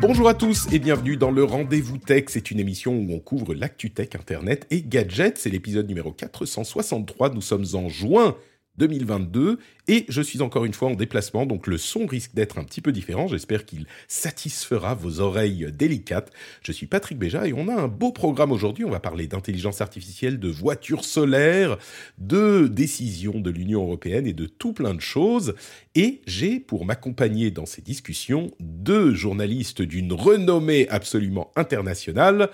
Bonjour à tous et bienvenue dans le Rendez-vous Tech. C'est une émission où on couvre l'actu tech, internet et gadgets. C'est l'épisode numéro 463. Nous sommes en juin 2022 et je suis encore une fois en déplacement, donc le son risque d'être un petit peu différent. J'espère qu'il satisfera vos oreilles délicates. Je suis Patrick Béja et on a un beau programme aujourd'hui. On va parler d'intelligence artificielle, de voitures solaires, de décisions de l'Union européenne et de tout plein de choses. Et j'ai pour m'accompagner dans ces discussions deux journalistes d'une renommée absolument internationale.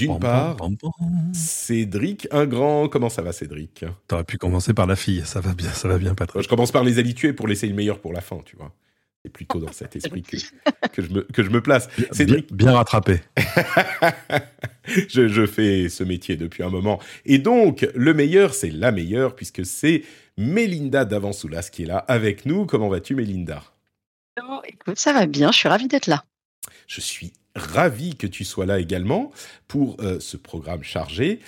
D'une part, pam, pam, pam. Cédric Ingrand. Comment ça va, Cédric? T'aurais pu commencer par la fille, ça va bien, ça va bien, Patrick. Je commence par les habitués pour laisser le meilleur pour la fin, tu vois. C'est plutôt dans cet esprit que, que, je me, que je me place. Bien, Cédric, bien rattrapé. je, je fais ce métier depuis un moment. Et donc, le meilleur, c'est la meilleure, puisque c'est Mélinda Davansoulas qui est là avec nous. Comment vas-tu, Mélinda Oh, écoute, ça va bien, je suis ravie d'être là. Je suis ravi que tu sois là également pour euh, ce programme chargé.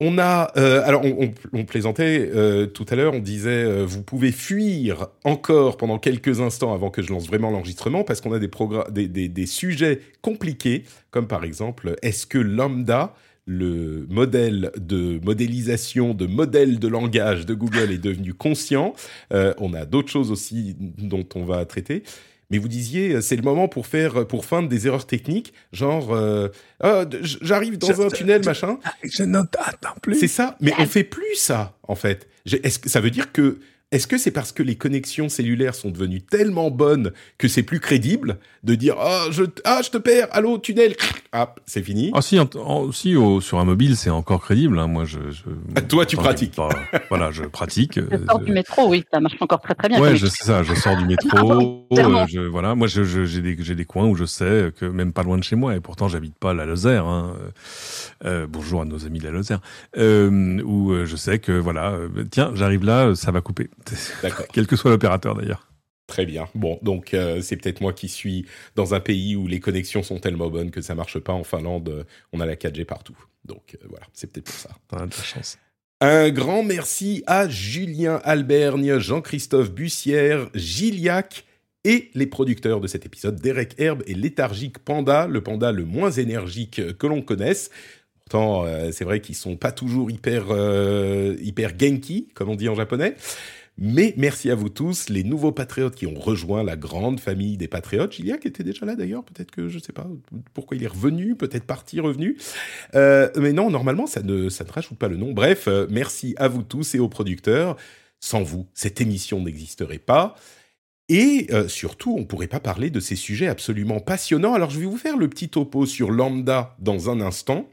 On a, euh, alors on, plaisantait euh, tout à l'heure, on disait vous pouvez fuir encore pendant quelques instants avant que je lance vraiment l'enregistrement parce qu'on a des, des, des, sujets compliqués comme par exemple est-ce que lambda le modèle de modélisation, de modèle de langage de Google est devenu conscient? On a d'autres choses aussi dont on va traiter. Mais vous disiez, euh, c'est le moment pour faire, pour feindre des erreurs techniques, genre, euh, Ah, j'arrive dans Je- un tunnel, je- machin. Je ne t'attends plus. C'est ça, mais on fait plus ça, en fait. Est-ce que ça veut dire que, est-ce que c'est parce que les connexions cellulaires sont devenues tellement bonnes que c'est plus crédible de dire, ah, je, ah, je te perds, allô, tunnel, ah, c'est fini. Ah si, en- en- si au- sur un mobile, c'est encore crédible. hein. Moi, je. je- Ah, toi, tu pratiques. pas- voilà, je pratique. Je euh, sors du métro, oui, ça marche encore très très bien. Ouais, je sais ça. Je sors du métro. Clairement. euh, je, voilà, moi, je- je- j'ai des, j'ai des coins où je sais que même pas loin de chez moi, et pourtant, j'habite pas à la Lozère. Hein, euh, euh, bonjour à nos amis de la Lozère. Euh, où euh, je sais que voilà, euh, tiens, j'arrive là, euh, ça va couper. D'accord. Quel que soit l'opérateur d'ailleurs. Très bien. Bon, donc euh, c'est peut-être moi qui suis dans un pays où les connexions sont tellement bonnes que ça marche pas. En Finlande, euh, on a la 4G partout. Donc euh, voilà, c'est peut-être pour ça. T'as de la chance. Un grand merci à Julien Albergne, Jean-Christophe Bussière, Gilliac et les producteurs de cet épisode, Derek Herbe et Léthargique Panda, le panda le moins énergique que l'on connaisse. Pourtant, euh, c'est vrai qu'ils sont pas toujours hyper, hyper genki, comme on dit en japonais. Mais merci à vous tous, les nouveaux patriotes qui ont rejoint la grande famille des patriotes. Gilliac était déjà là d'ailleurs, peut-être que je sais pas pourquoi il est revenu, peut-être parti, revenu. Euh, mais non, normalement, ça ne, ça ne rajoute pas le nom. Bref, euh, merci à vous tous et aux producteurs. Sans vous, cette émission n'existerait pas. Et euh, surtout, on ne pourrait pas parler de ces sujets absolument passionnants. Alors, je vais vous faire le petit topo sur Lambda dans un instant.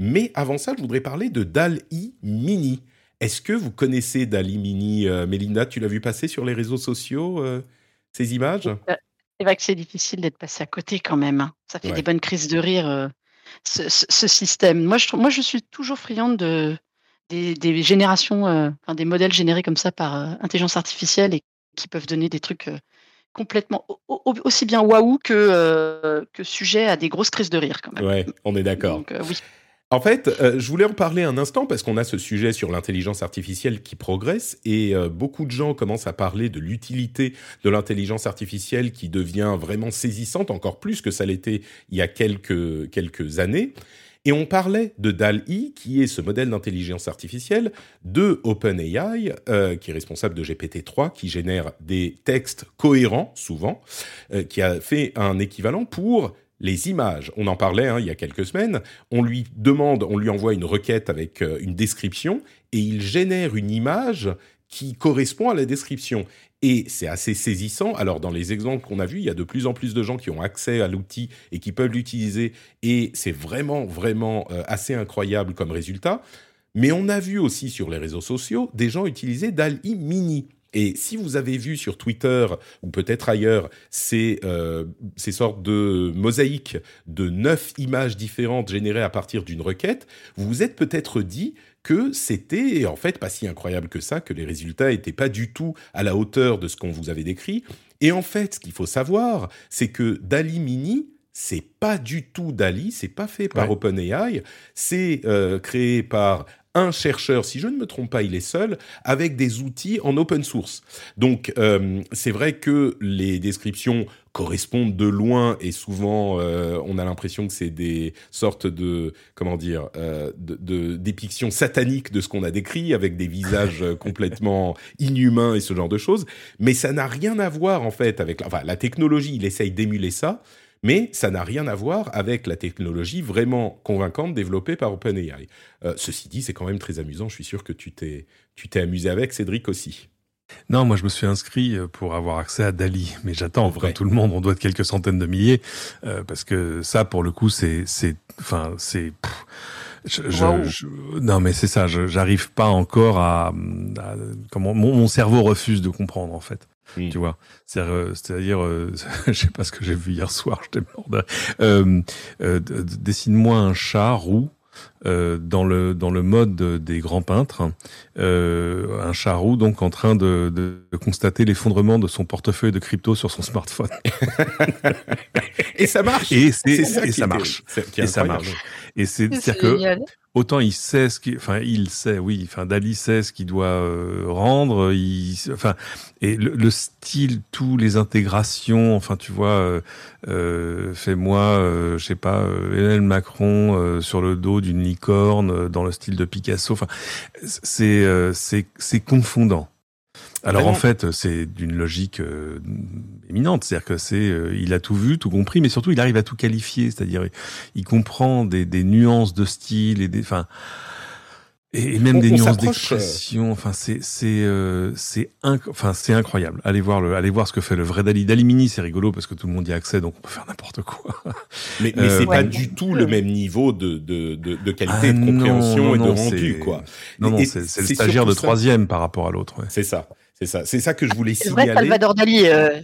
Mais avant ça, je voudrais parler de DAL-I Mini. Est-ce que vous connaissez DAL-I Mini euh, Mélinda, tu l'as vu passer sur les réseaux sociaux, euh, ces images? C'est vrai que c'est difficile d'être passé à côté quand même. hein. Ça fait Ouais. des bonnes crises de rire, euh, ce, ce- ce système. Moi je, trouve- moi, je suis toujours friande de, des, des générations, euh, enfin, des modèles générés comme ça par euh, intelligence artificielle et qui peuvent donner des trucs euh, complètement au- au- aussi bien waouh que, euh, que sujet à des grosses crises de rire quand même. Ouais, on est d'accord. Euh, oui. En fait, euh, je voulais en parler un instant parce qu'on a ce sujet sur l'intelligence artificielle qui progresse et euh, beaucoup de gens commencent à parler de l'utilité de l'intelligence artificielle qui devient vraiment saisissante, encore plus que ça l'était il y a quelques, quelques années. Et on parlait de DAL-I, qui est ce modèle d'intelligence artificielle de OpenAI, euh, qui est responsable de GPT-3, qui génère des textes cohérents, souvent, qui a fait un équivalent pour les images. On en parlait hein, il y a quelques semaines. On lui demande, on lui envoie une requête avec euh, une description, et il génère une image qui correspond à la description. Et c'est assez saisissant. Alors, dans les exemples qu'on a vus, il y a de plus en plus de gens qui ont accès à l'outil et qui peuvent l'utiliser. Et c'est vraiment, vraiment euh, assez incroyable comme résultat. Mais on a vu aussi sur les réseaux sociaux des gens utiliser DALI Mini. Et si vous avez vu sur Twitter ou peut-être ailleurs ces, euh, ces sortes de mosaïques de neuf images différentes générées à partir d'une requête, vous vous êtes peut-être dit que c'était en fait pas si incroyable que ça, que les résultats n'étaient pas du tout à la hauteur de ce qu'on vous avait décrit. Et en fait, ce qu'il faut savoir, c'est que Dali Mini, c'est pas du tout Dali, c'est pas fait par OpenAI, c'est euh, créé par un chercheur, si je ne me trompe pas, il est seul, avec des outils en open source. Donc euh, c'est vrai que les descriptions correspondent de loin et souvent euh, on a l'impression que c'est des sortes de comment dire euh, de, dépictions sataniques de ce qu'on a décrit avec des visages complètement inhumains et ce genre de choses. Mais ça n'a rien à voir en fait avec enfin la technologie. Il essaye d'émuler ça mais ça n'a rien à voir avec la technologie vraiment convaincante développée par OpenAI. Euh, ceci dit, c'est quand même très amusant. Je suis sûr que tu t'es, tu t'es amusé avec, Cédric aussi. Non, moi je me suis inscrit euh, pour avoir accès à Dali, mais j'attends, comme tout le monde, on doit être quelques centaines de milliers, euh, parce que ça, pour le coup, c'est, c'est, enfin, c'est. non, mais c'est ça. J'arrive pas encore à, comment mon, cerveau refuse de comprendre en fait. Tu vois, c'est-à-dire, euh, je sais pas ce que j'ai vu hier soir, j'étais mort. Euh, euh, Dessine-moi un chat roux euh, dans le dans le mode des grands peintres, euh, un chat roux donc en train de, de, constater l'effondrement de son portefeuille de crypto sur son smartphone. et ça marche. Et, ça, et ça marche. Et ça marche. Et c'est, c'est que autant il sait ce qui, enfin il sait, oui, enfin Dali sait ce qu'il doit euh, rendre, il, enfin et le, style, tous les intégrations, enfin tu vois, euh, euh fais-moi, euh, je sais pas, Emmanuel Macron sur le dos d'une licorne dans le style de Picasso, enfin c'est c'est c'est confondant. Alors en fait, c'est d'une logique euh, éminente, c'est-à-dire que c'est, euh, il a tout vu, tout compris, mais surtout il arrive à tout qualifier, c'est-à-dire il comprend des, des, nuances de style et des, enfin, et, même des nuances euh, d'expression. Enfin, c'est c'est c'est enfin c'est incroyable. Allez voir le, allez voir ce que fait le vrai Dali. Dali Mini, c'est rigolo parce que tout le monde y a accès, donc on peut faire n'importe quoi. Mais, mais c'est pas du tout le même niveau de de de, de qualité ah de compréhension et de rendu, quoi. Non, non, c'est le stagiaire de troisième par rapport à l'autre. Ouais. C'est ça. C'est ça, c'est ça que je voulais signaler. C'est vrai, Salvador Dali. Euh...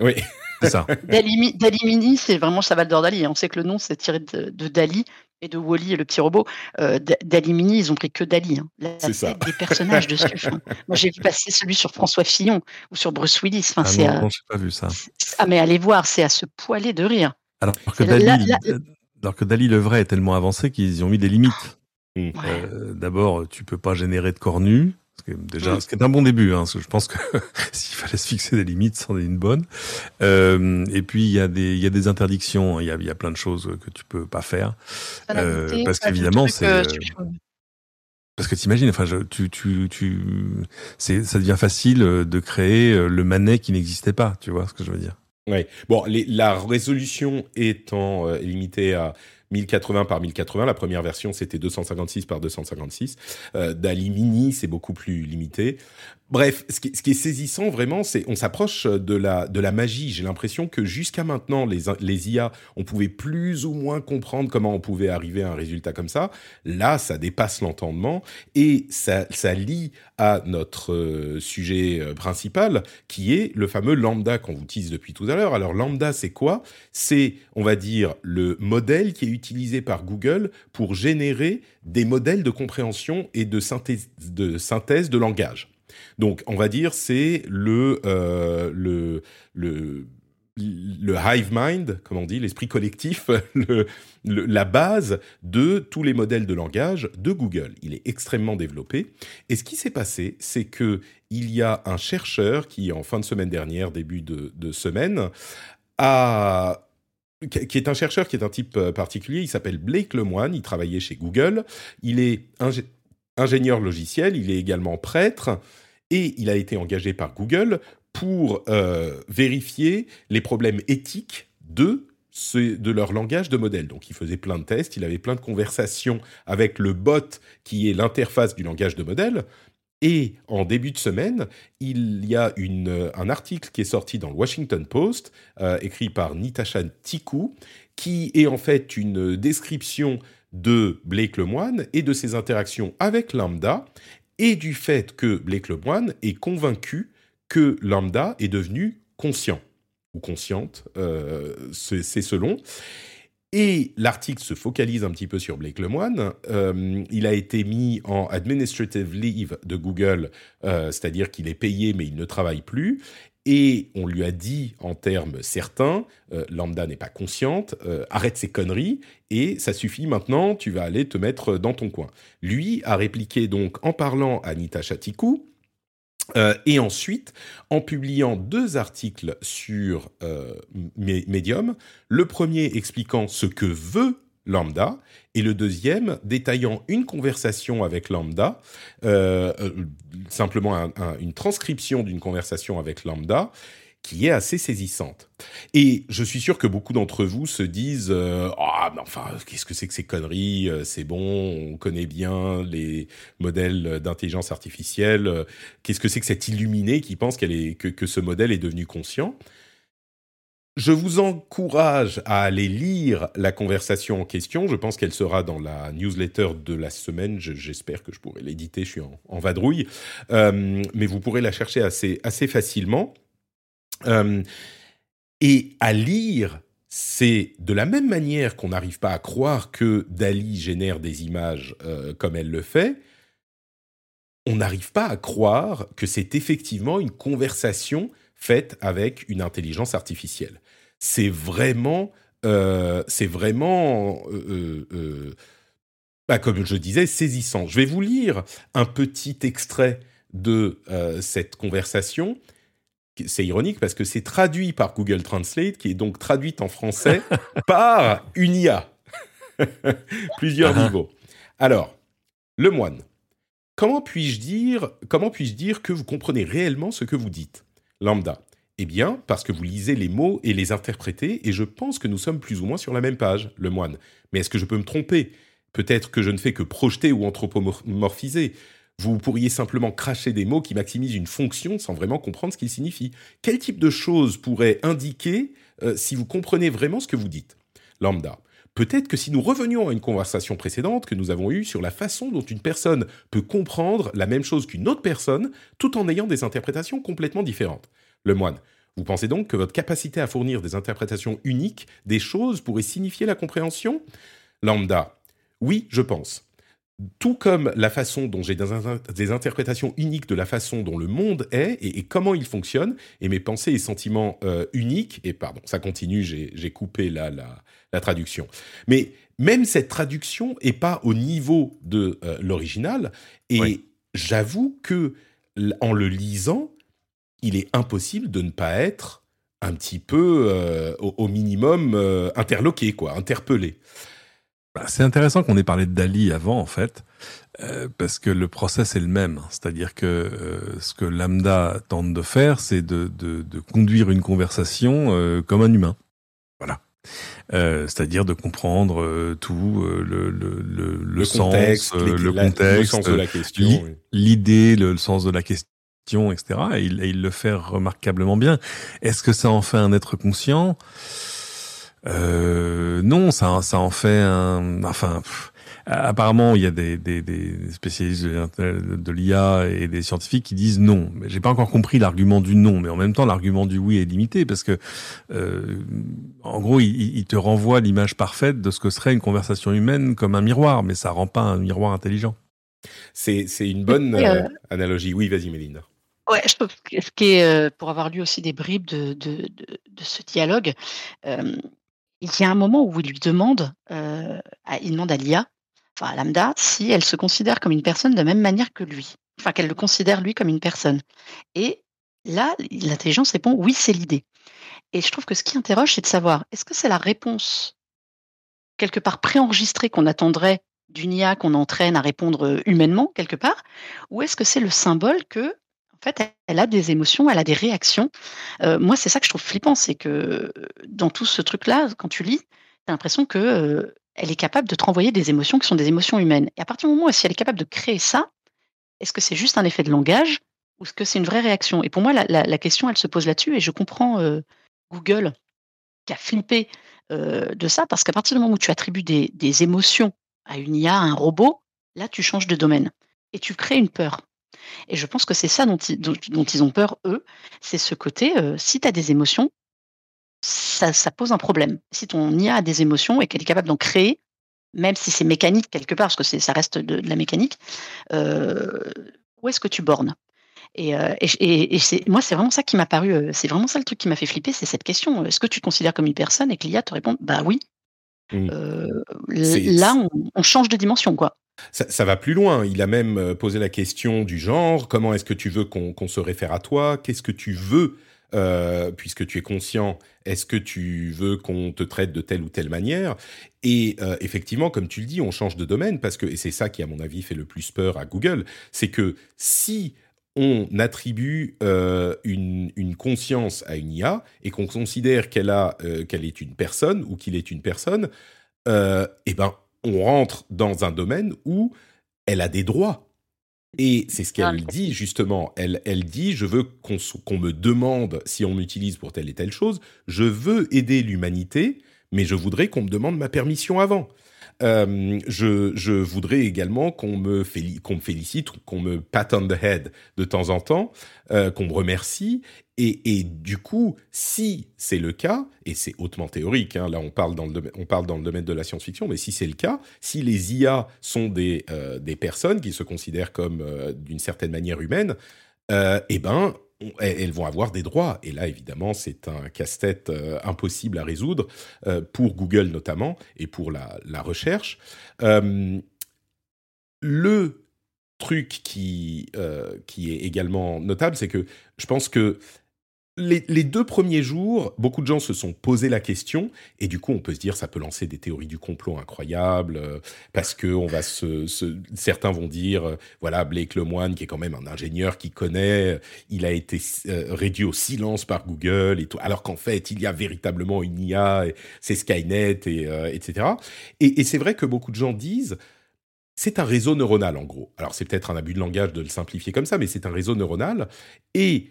Oui. C'est ça. Dali, Dali Mini, c'est vraiment Salvador Dali. On sait que le nom, c'est tiré de, Dali et de Wally et le petit robot. Euh, Dali Mini, ils ont pris que Dali. Hein. c'est ça. Des personnages dessus. Hein. Moi, j'ai vu passer celui sur François Fillon ou sur Bruce Willis. Enfin, ah non, non j'ai pas vu ça. Ah, mais allez voir, c'est à se poiler de rire. Alors que, Dali, alors que Dali, le vrai, est tellement avancé qu'ils y ont mis des limites. Euh, d'abord, tu peux pas générer de corps nus déjà, ce qui est un bon début. Hein, je pense que s'il fallait se fixer des limites, c'en est une bonne. Euh, et puis il y a des il y a des interdictions. Il y a, il y a plein de choses que tu peux pas faire euh, parce qu'évidemment c'est euh, parce que t'imagines, enfin, je, tu, tu, tu, c'est, ça devient facile de créer le manet qui n'existait pas. Tu vois ce que je veux dire? Oui. Bon, les, la résolution étant limitée à 1080 par 1080. La première version, c'était 256 par 256. Euh, Dali Mini, c'est beaucoup plus limité. Bref, ce qui, est saisissant vraiment, c'est on s'approche de la de la magie. J'ai l'impression que jusqu'à maintenant, les les IA, on pouvait plus ou moins comprendre comment on pouvait arriver à un résultat comme ça. Là, ça dépasse l'entendement et ça ça lie à notre euh, sujet euh, principal, qui est le fameux lambda qu'on vous tease depuis tout à l'heure. Alors lambda, c'est quoi? C'est, on va dire, le modèle qui est utilisé par Google pour générer des modèles de compréhension et de synthèse de, synthèse de langage. Donc, on va dire, c'est le, euh, le, hive mind, comme on dit, l'esprit collectif, le, la base de tous les modèles de langage de Google. Il est extrêmement développé. Et ce qui s'est passé, c'est que il y a un chercheur qui, en fin de semaine dernière, début de, de semaine, a qui est un chercheur qui est un type euh, particulier, il s'appelle Blake Lemoine, il travaillait chez Google, il est ingénieur logiciel, il est également prêtre, et il a été engagé par Google pour euh, vérifier les problèmes éthiques de de leur langage de modèle. Donc il faisait plein de tests, il avait plein de conversations avec le bot qui est l'interface du langage de modèle. Et en début de semaine, il y a une, un article qui est sorti dans le Washington Post, euh, écrit par Nitasha Tiku, qui est en fait une description de Blake Lemoine et de ses interactions avec Lambda et du fait que Blake Lemoine est convaincu que Lambda est devenu conscient ou consciente, euh, c'est selon. Et l'article se focalise un petit peu sur Blake Lemoine. Euh, il a été mis en administrative leave de Google, euh, c'est-à-dire qu'il est payé mais il ne travaille plus. Et on lui a dit en termes certains, euh, Lambda n'est pas consciente, arrête ces conneries et ça suffit maintenant, tu vas aller te mettre dans ton coin. Lui a répliqué donc en parlant à Nita Chatikou, euh, et ensuite, en publiant deux articles sur euh, Medium, le premier expliquant ce que veut Lambda et le deuxième détaillant une conversation avec Lambda, euh, simplement une transcription d'une conversation avec Lambda qui est assez saisissante. Et je suis sûr que beaucoup d'entre vous se disent euh, ah mais enfin qu'est-ce que c'est que ces conneries euh, C'est bon, on connaît bien les modèles d'intelligence artificielle. Qu'est-ce que c'est que cet illuminé qui pense est que, que ce modèle est devenu conscient? Je vous encourage à aller lire la conversation en question. Je pense qu'elle sera dans la newsletter de la semaine. J'espère que je pourrai l'éditer. Je suis en, vadrouille, euh, mais vous pourrez la chercher assez assez facilement. Euh, et à lire, c'est de la même manière qu'on n'arrive pas à croire que Dali génère des images euh, comme elle le fait, on n'arrive pas à croire que c'est effectivement une conversation faite avec une intelligence artificielle. C'est vraiment, euh, c'est vraiment, bah, comme je disais, saisissant. Je vais vous lire un petit extrait de cette conversation c'est ironique parce que c'est traduit par Google Translate, qui est donc traduite en français par une IA. Plusieurs niveaux. Alors, le moine. Comment puis-je dire, comment puis-je dire que vous comprenez réellement ce que vous dites? Lambda. Eh bien, parce que vous lisez les mots et les interprétez, et je pense que nous sommes plus ou moins sur la même page, le moine. Mais est-ce que je peux me tromper? Peut-être que je ne fais que projeter ou anthropomorphiser. Vous pourriez simplement cracher des mots qui maximisent une fonction sans vraiment comprendre ce qu'ils signifient. Quel type de choses pourrait indiquer euh, si vous comprenez vraiment ce que vous dites? Lambda. Peut-être que si nous revenions à une conversation précédente que nous avons eue sur la façon dont une personne peut comprendre la même chose qu'une autre personne tout en ayant des interprétations complètement différentes. Le moine. Vous pensez donc que votre capacité à fournir des interprétations uniques des choses pourrait signifier la compréhension? Lambda. Oui, je pense tout comme la façon dont j'ai des, interprétations uniques de la façon dont le monde est et, comment il fonctionne, et mes pensées et sentiments euh, uniques, et pardon, ça continue, j'ai coupé là la, traduction. Mais même cette traduction n'est pas au niveau de euh, l'original, et j'avoue que en le lisant, il est impossible de ne pas être un petit peu, euh, au, minimum, interloqué, quoi, interpellé. Bah, c'est intéressant qu'on ait parlé de Dali avant, en fait, euh, parce que le process est le même. C'est-à-dire que euh, ce que Lambda tente de faire, c'est de, de, de, conduire une conversation euh, comme un humain. Voilà. c'est-à-dire de comprendre tout le, le, le, le, sens, contexte, le contexte, sens de la question, l'idée, le, sens de la question, etc. Et il, et il le fait remarquablement bien. Est-ce que ça en fait un être conscient? Euh, non, ça, ça en fait un. Enfin, apparemment, il y a des, des, des spécialistes de, l'IA et des scientifiques qui disent non. Mais j'ai pas encore compris l'argument du non, mais en même temps, l'argument du oui est limité parce que, euh, en gros, il, il te renvoie l'image parfaite de ce que serait une conversation humaine comme un miroir, mais ça rend pas un miroir intelligent. C'est une bonne euh, analogie. Oui, vas-y, Méline. Ouais, je trouve que ce qui est, euh, pour avoir lu aussi des bribes de, de, de, de ce dialogue, euh, il y a un moment où il lui demande, euh, à, il demande à l'IA, enfin à Lambda, si elle se considère comme une personne de la même manière que lui. Enfin, qu'elle le considère lui comme une personne. Et là, l'intelligence répond oui, c'est l'idée. Et je trouve que ce qui interroge, c'est de savoir est-ce que c'est la réponse quelque part préenregistrée qu'on attendrait d'une IA qu'on entraîne à répondre euh, humainement quelque part, ou est-ce que c'est le symbole que en fait, elle a des émotions, elle a des réactions. Euh, moi, c'est ça que je trouve flippant, c'est que dans tout ce truc-là, quand tu lis, tu as l'impression que euh, est capable de te renvoyer des émotions qui sont des émotions humaines. Et à partir du moment où si elle est capable de créer ça, est-ce que c'est juste un effet de langage ou est-ce que c'est une vraie réaction? Et pour moi, la, question, elle se pose là-dessus. Et je comprends euh, Google qui a flippé de ça parce qu'à partir du moment où tu attribues des émotions à une IA, à un robot, là, tu changes de domaine et tu crées une peur. Et je pense que c'est ça dont ils, dont, ils, ont peur, eux. C'est ce côté, euh, si tu as des émotions, ça, ça, pose un problème. Si ton IA a des émotions et qu'elle est capable d'en créer, même si c'est mécanique quelque part, parce que ça reste de, la mécanique, euh, où est-ce que tu bornes? Et, euh, et, et moi, c'est vraiment ça qui m'a paru, c'est vraiment ça le truc qui m'a fait flipper, c'est cette question. Est-ce que tu te considères comme une personne et que l'IA te répond, bah oui. Mmh. là, on, on, change de dimension, quoi. Ça, va plus loin. Il a même posé la question du genre comment est-ce que tu veux qu'on se réfère à toi? Qu'est-ce que tu veux euh, puisque tu es conscient, est-ce que tu veux qu'on te traite de telle ou telle manière? Et euh, effectivement, comme tu le dis, on change de domaine parce que, et c'est ça qui, à mon avis, fait le plus peur à Google, c'est que si on attribue euh, une, une, conscience à une IA et qu'on considère qu'elle est une personne ou qu'il est une personne, eh ben on rentre dans un domaine où elle a des droits et c'est ce qu'elle dit justement. Elle, elle dit, je veux qu'on me demande si on m'utilise pour telle et telle chose. Je veux aider l'humanité, mais je voudrais qu'on me demande ma permission avant. Euh, je, voudrais également qu'on me, félicite, qu'on me pat on the head de temps en temps, euh, qu'on me remercie. Et, du coup, si c'est le cas, et c'est hautement théorique, hein, là on parle, dans le domaine, on parle dans le domaine de la science-fiction, mais si c'est le cas, si les IA sont des, euh, des personnes qui se considèrent comme d'une certaine manière humaines, eh ben elles vont avoir des droits. Et là, évidemment, c'est un casse-tête euh, impossible à résoudre, euh, pour Google notamment, et pour la, recherche. Euh, le truc qui, qui est également notable, c'est que je pense que les, deux premiers jours, beaucoup de gens se sont posé la question et du coup, on peut se dire ça peut lancer des théories du complot incroyables euh, parce que on va se, certains vont dire euh, voilà Blake Lemoine qui est quand même un ingénieur qui connaît, il a été euh, réduit au silence par Google et tout, alors qu'en fait il y a véritablement une IA, c'est Skynet et etc. Et, et c'est vrai que beaucoup de gens disent c'est un réseau neuronal en gros. Alors c'est peut-être un abus de langage de le simplifier comme ça, mais c'est un réseau neuronal et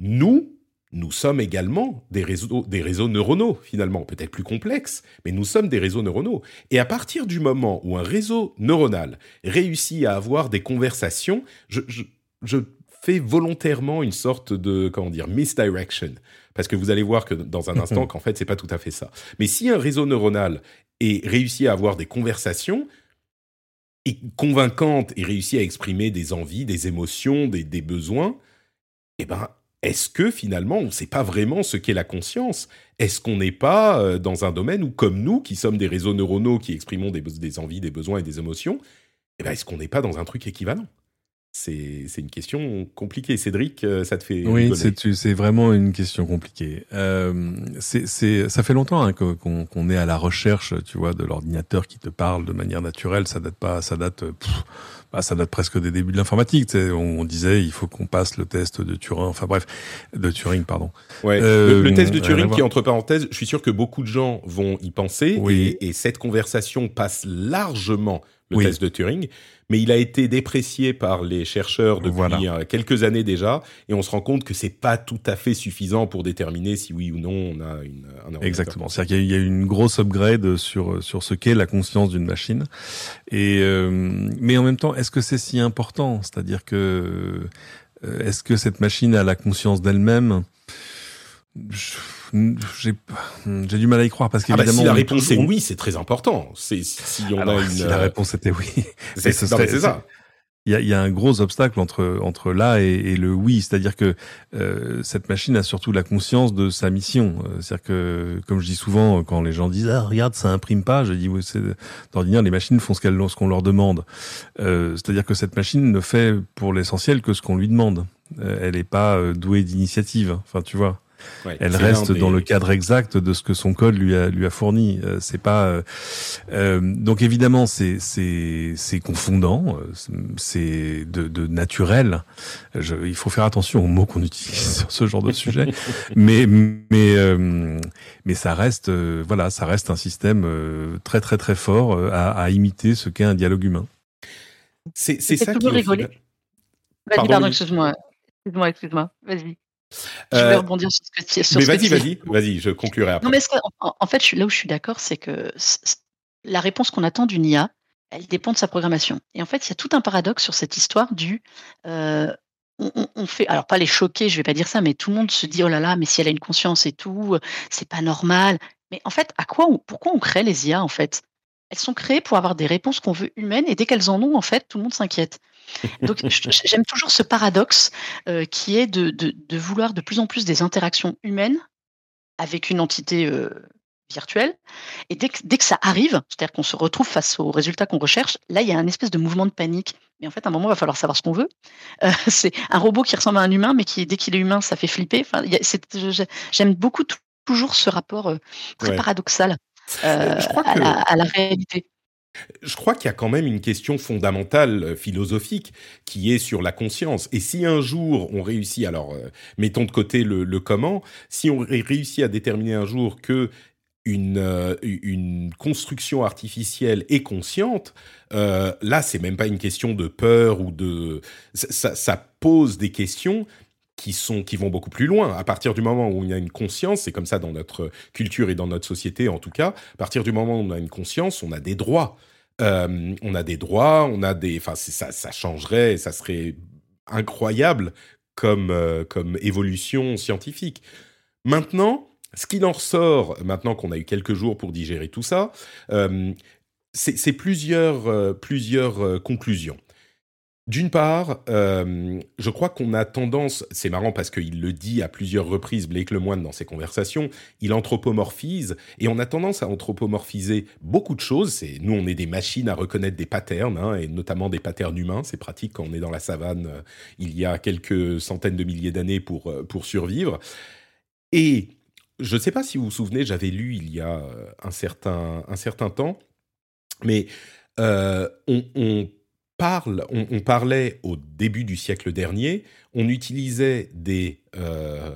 nous, nous sommes également des réseaux, des réseaux neuronaux, finalement, peut-être plus complexes, mais nous sommes des réseaux neuronaux. Et à partir du moment où un réseau neuronal réussit à avoir des conversations, je, je, fais volontairement une sorte de, comment dire, misdirection. Parce que vous allez voir que dans un instant, qu'en fait, c'est pas tout à fait ça. Mais si un réseau neuronal est réussi à avoir des conversations, et convaincantes et réussit à exprimer des envies, des émotions, des, des besoins, eh ben, est-ce que finalement on ne sait pas vraiment ce qu'est la conscience? Est-ce qu'on n'est pas euh, dans un domaine où, comme nous, qui sommes des réseaux neuronaux qui exprimons des, envies, des besoins et des émotions, eh ben, est-ce qu'on n'est pas dans un truc équivalent? C'est, une question compliquée. Cédric, euh, ça te fait. Oui, c'est, vraiment une question compliquée. Euh, c'est, ça fait longtemps hein, qu'on, est à la recherche, tu vois, de l'ordinateur qui te parle de manière naturelle. Ça date pas, ça date. Bah, ça date presque des débuts de l'informatique. On, on, disait il faut qu'on passe le test de Turing, enfin bref, de Turing, pardon. Ouais. Euh, le, test de Turing, qui entre parenthèses, je suis sûr que beaucoup de gens vont y penser, oui. et, et, cette conversation passe largement le test de Turing mais il a été déprécié par les chercheurs depuis euh, quelques années déjà, et on se rend compte que c'est pas tout à fait suffisant pour déterminer si oui ou non on a une, un Exactement, c'est-à-dire qu'il y a eu une grosse upgrade sur sur ce qu'est la conscience d'une machine, et euh, mais en même temps, est-ce que c'est si important? C'est-à-dire que euh, est-ce que cette machine a la conscience d'elle-même? J'ai du mal à y croire parce qu'évidemment. Ah bah si la réponse est oui, c'est très important. C'est si on a une. Si la réponse était oui, c'est ça. Il y a, y a, un gros obstacle entre entre là et, et le oui, c'est-à-dire que euh, cette machine a surtout la conscience de sa mission. Euh, c'est-à-dire que, comme je dis souvent, quand les gens disent ah regarde ça imprime pas, je dis oui, c'est d'ordinaire les machines font ce qu'elles ce qu'on leur demande. Euh, c'est-à-dire que cette machine ne fait pour l'essentiel que ce qu'on lui demande. Elle n'est pas douée d'initiative. Enfin tu vois elle reste dans le cadre exact de ce que son code lui a lui a fourni. Euh, c'est pas euh, euh, donc évidemment c'est c'est c'est confondant, c'est de, de naturel. Je, il faut faire attention aux mots qu'on utilise sur ce genre de sujet, mais mais mais ça reste voilà ça reste un système très très très fort à, à imiter ce qu'est un dialogue humain. C'est c'est ça qui. Vas-y, pardon, excuse-moi. Excuse-moi, excuse-moi. Vas-y. Je vais euh, rebondir sur ce que tu Mais vas-y, vas-y, vas-y, je conclurai après. Non, mais en, fait, là où je suis d'accord, c'est que la réponse qu'on attend d'une IA, elle dépend de sa programmation. Et en fait, il y a tout un paradoxe sur cette histoire du euh, on, fait, alors pas les choquer, je vais pas dire ça, mais tout le monde se dit oh là là, mais si elle a une conscience et tout, c'est pas normal. Mais en fait, à quoi, pourquoi on crée les IA en fait? Elles sont créées pour avoir des réponses qu'on veut humaines, et dès qu'elles en ont, en fait, tout le monde s'inquiète. Donc j'aime toujours ce paradoxe euh, qui est de, vouloir de plus en plus des interactions humaines avec une entité euh, virtuelle. Et dès que, dès que ça arrive, c'est-à-dire qu'on se retrouve face aux résultats qu'on recherche, là, il y a un espèce de mouvement de panique. Mais en fait, à un moment, il va falloir savoir ce qu'on veut. Euh, c'est un robot qui ressemble à un humain, mais qui, dès qu'il est humain, ça fait flipper. Enfin, J'aime beaucoup toujours ce rapport très paradoxal à la réalité. Je crois qu'il y a quand même une question fondamentale euh, philosophique qui est sur la conscience. Et si un jour on réussit, alors euh, mettons de côté le, comment, si on réussit à déterminer un jour que une, euh, construction artificielle est consciente, là c'est même pas une question de peur ou de ça pose des questions qui sont qui vont beaucoup plus loin. À partir du moment où il y a une conscience, c'est comme ça dans notre culture et dans notre société en tout cas. À partir du moment où on a une conscience, on a des droits. Euh, on a des droits, on a des. Enfin, ça, ça changerait, ça serait incroyable comme euh, comme évolution scientifique. Maintenant, ce qu'il en ressort, maintenant qu'on a eu quelques jours pour digérer tout ça, euh, c'est plusieurs plusieurs conclusions. D'une part, euh, je crois qu'on a tendance, c'est marrant parce qu'il le dit à plusieurs reprises, Blake Lemoine, dans ses conversations, il anthropomorphise, et on a tendance à anthropomorphiser beaucoup de choses. Nous, on est des machines à reconnaître des patterns, hein, et notamment des patterns humains. C'est pratique quand on est dans la savane euh, il y a quelques centaines de milliers d'années pour, euh, pour survivre. Et je ne sais pas si vous vous souvenez, j'avais lu il y a un certain, un certain temps, mais on parle, on, parlait au début du siècle dernier, on utilisait des, euh,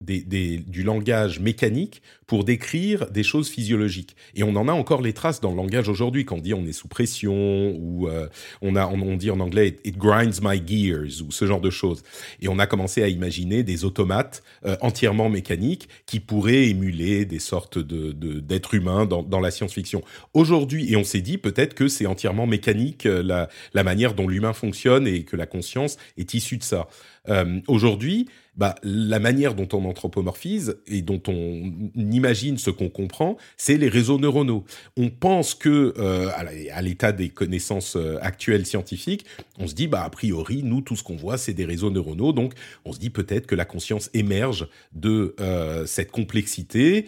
du langage mécanique pour décrire des choses physiologiques. Et on en a encore les traces dans le langage aujourd'hui, quand on dit on est sous pression, ou euh, on, a, on, dit en anglais it, grinds my gears, ou ce genre de choses. Et on a commencé à imaginer des automates euh, entièrement mécaniques qui pourraient émuler des sortes de, d'êtres humains dans, dans la science-fiction. Aujourd'hui, et on s'est dit peut-être que c'est entièrement mécanique euh, la, la manière dont l'humain fonctionne et que la conscience est issue de ça. Aujourd'hui, bah, la manière dont on anthropomorphise et dont on imagine ce qu'on comprend, c'est les réseaux neuronaux. On pense que, euh, à l'état des connaissances euh, actuelles scientifiques, on se dit, bah, a priori, nous, tout ce qu'on voit, c'est des réseaux neuronaux. Donc, on se dit peut-être que la conscience émerge de euh, cette complexité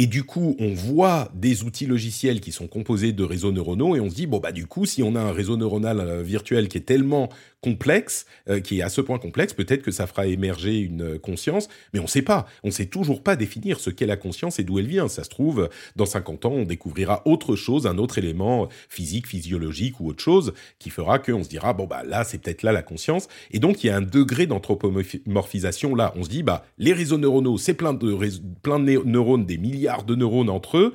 et du coup, on voit des outils logiciels qui sont composés de réseaux neuronaux et on se dit, bon, bah, du coup, si on a un réseau neuronal virtuel qui est tellement complexe, euh, qui est à ce point complexe, peut-être que ça fera émerger une euh, conscience, mais on ne sait pas. On ne sait toujours pas définir ce qu'est la conscience et d'où elle vient. Ça se trouve, dans 50 ans, on découvrira autre chose, un autre élément physique, physiologique ou autre chose qui fera qu'on se dira, bon, bah, là, c'est peut-être là la conscience. Et donc, il y a un degré d'anthropomorphisation là. On se dit, bah, les réseaux neuronaux, c'est plein de, plein de neurones, des milliards de neurones entre eux.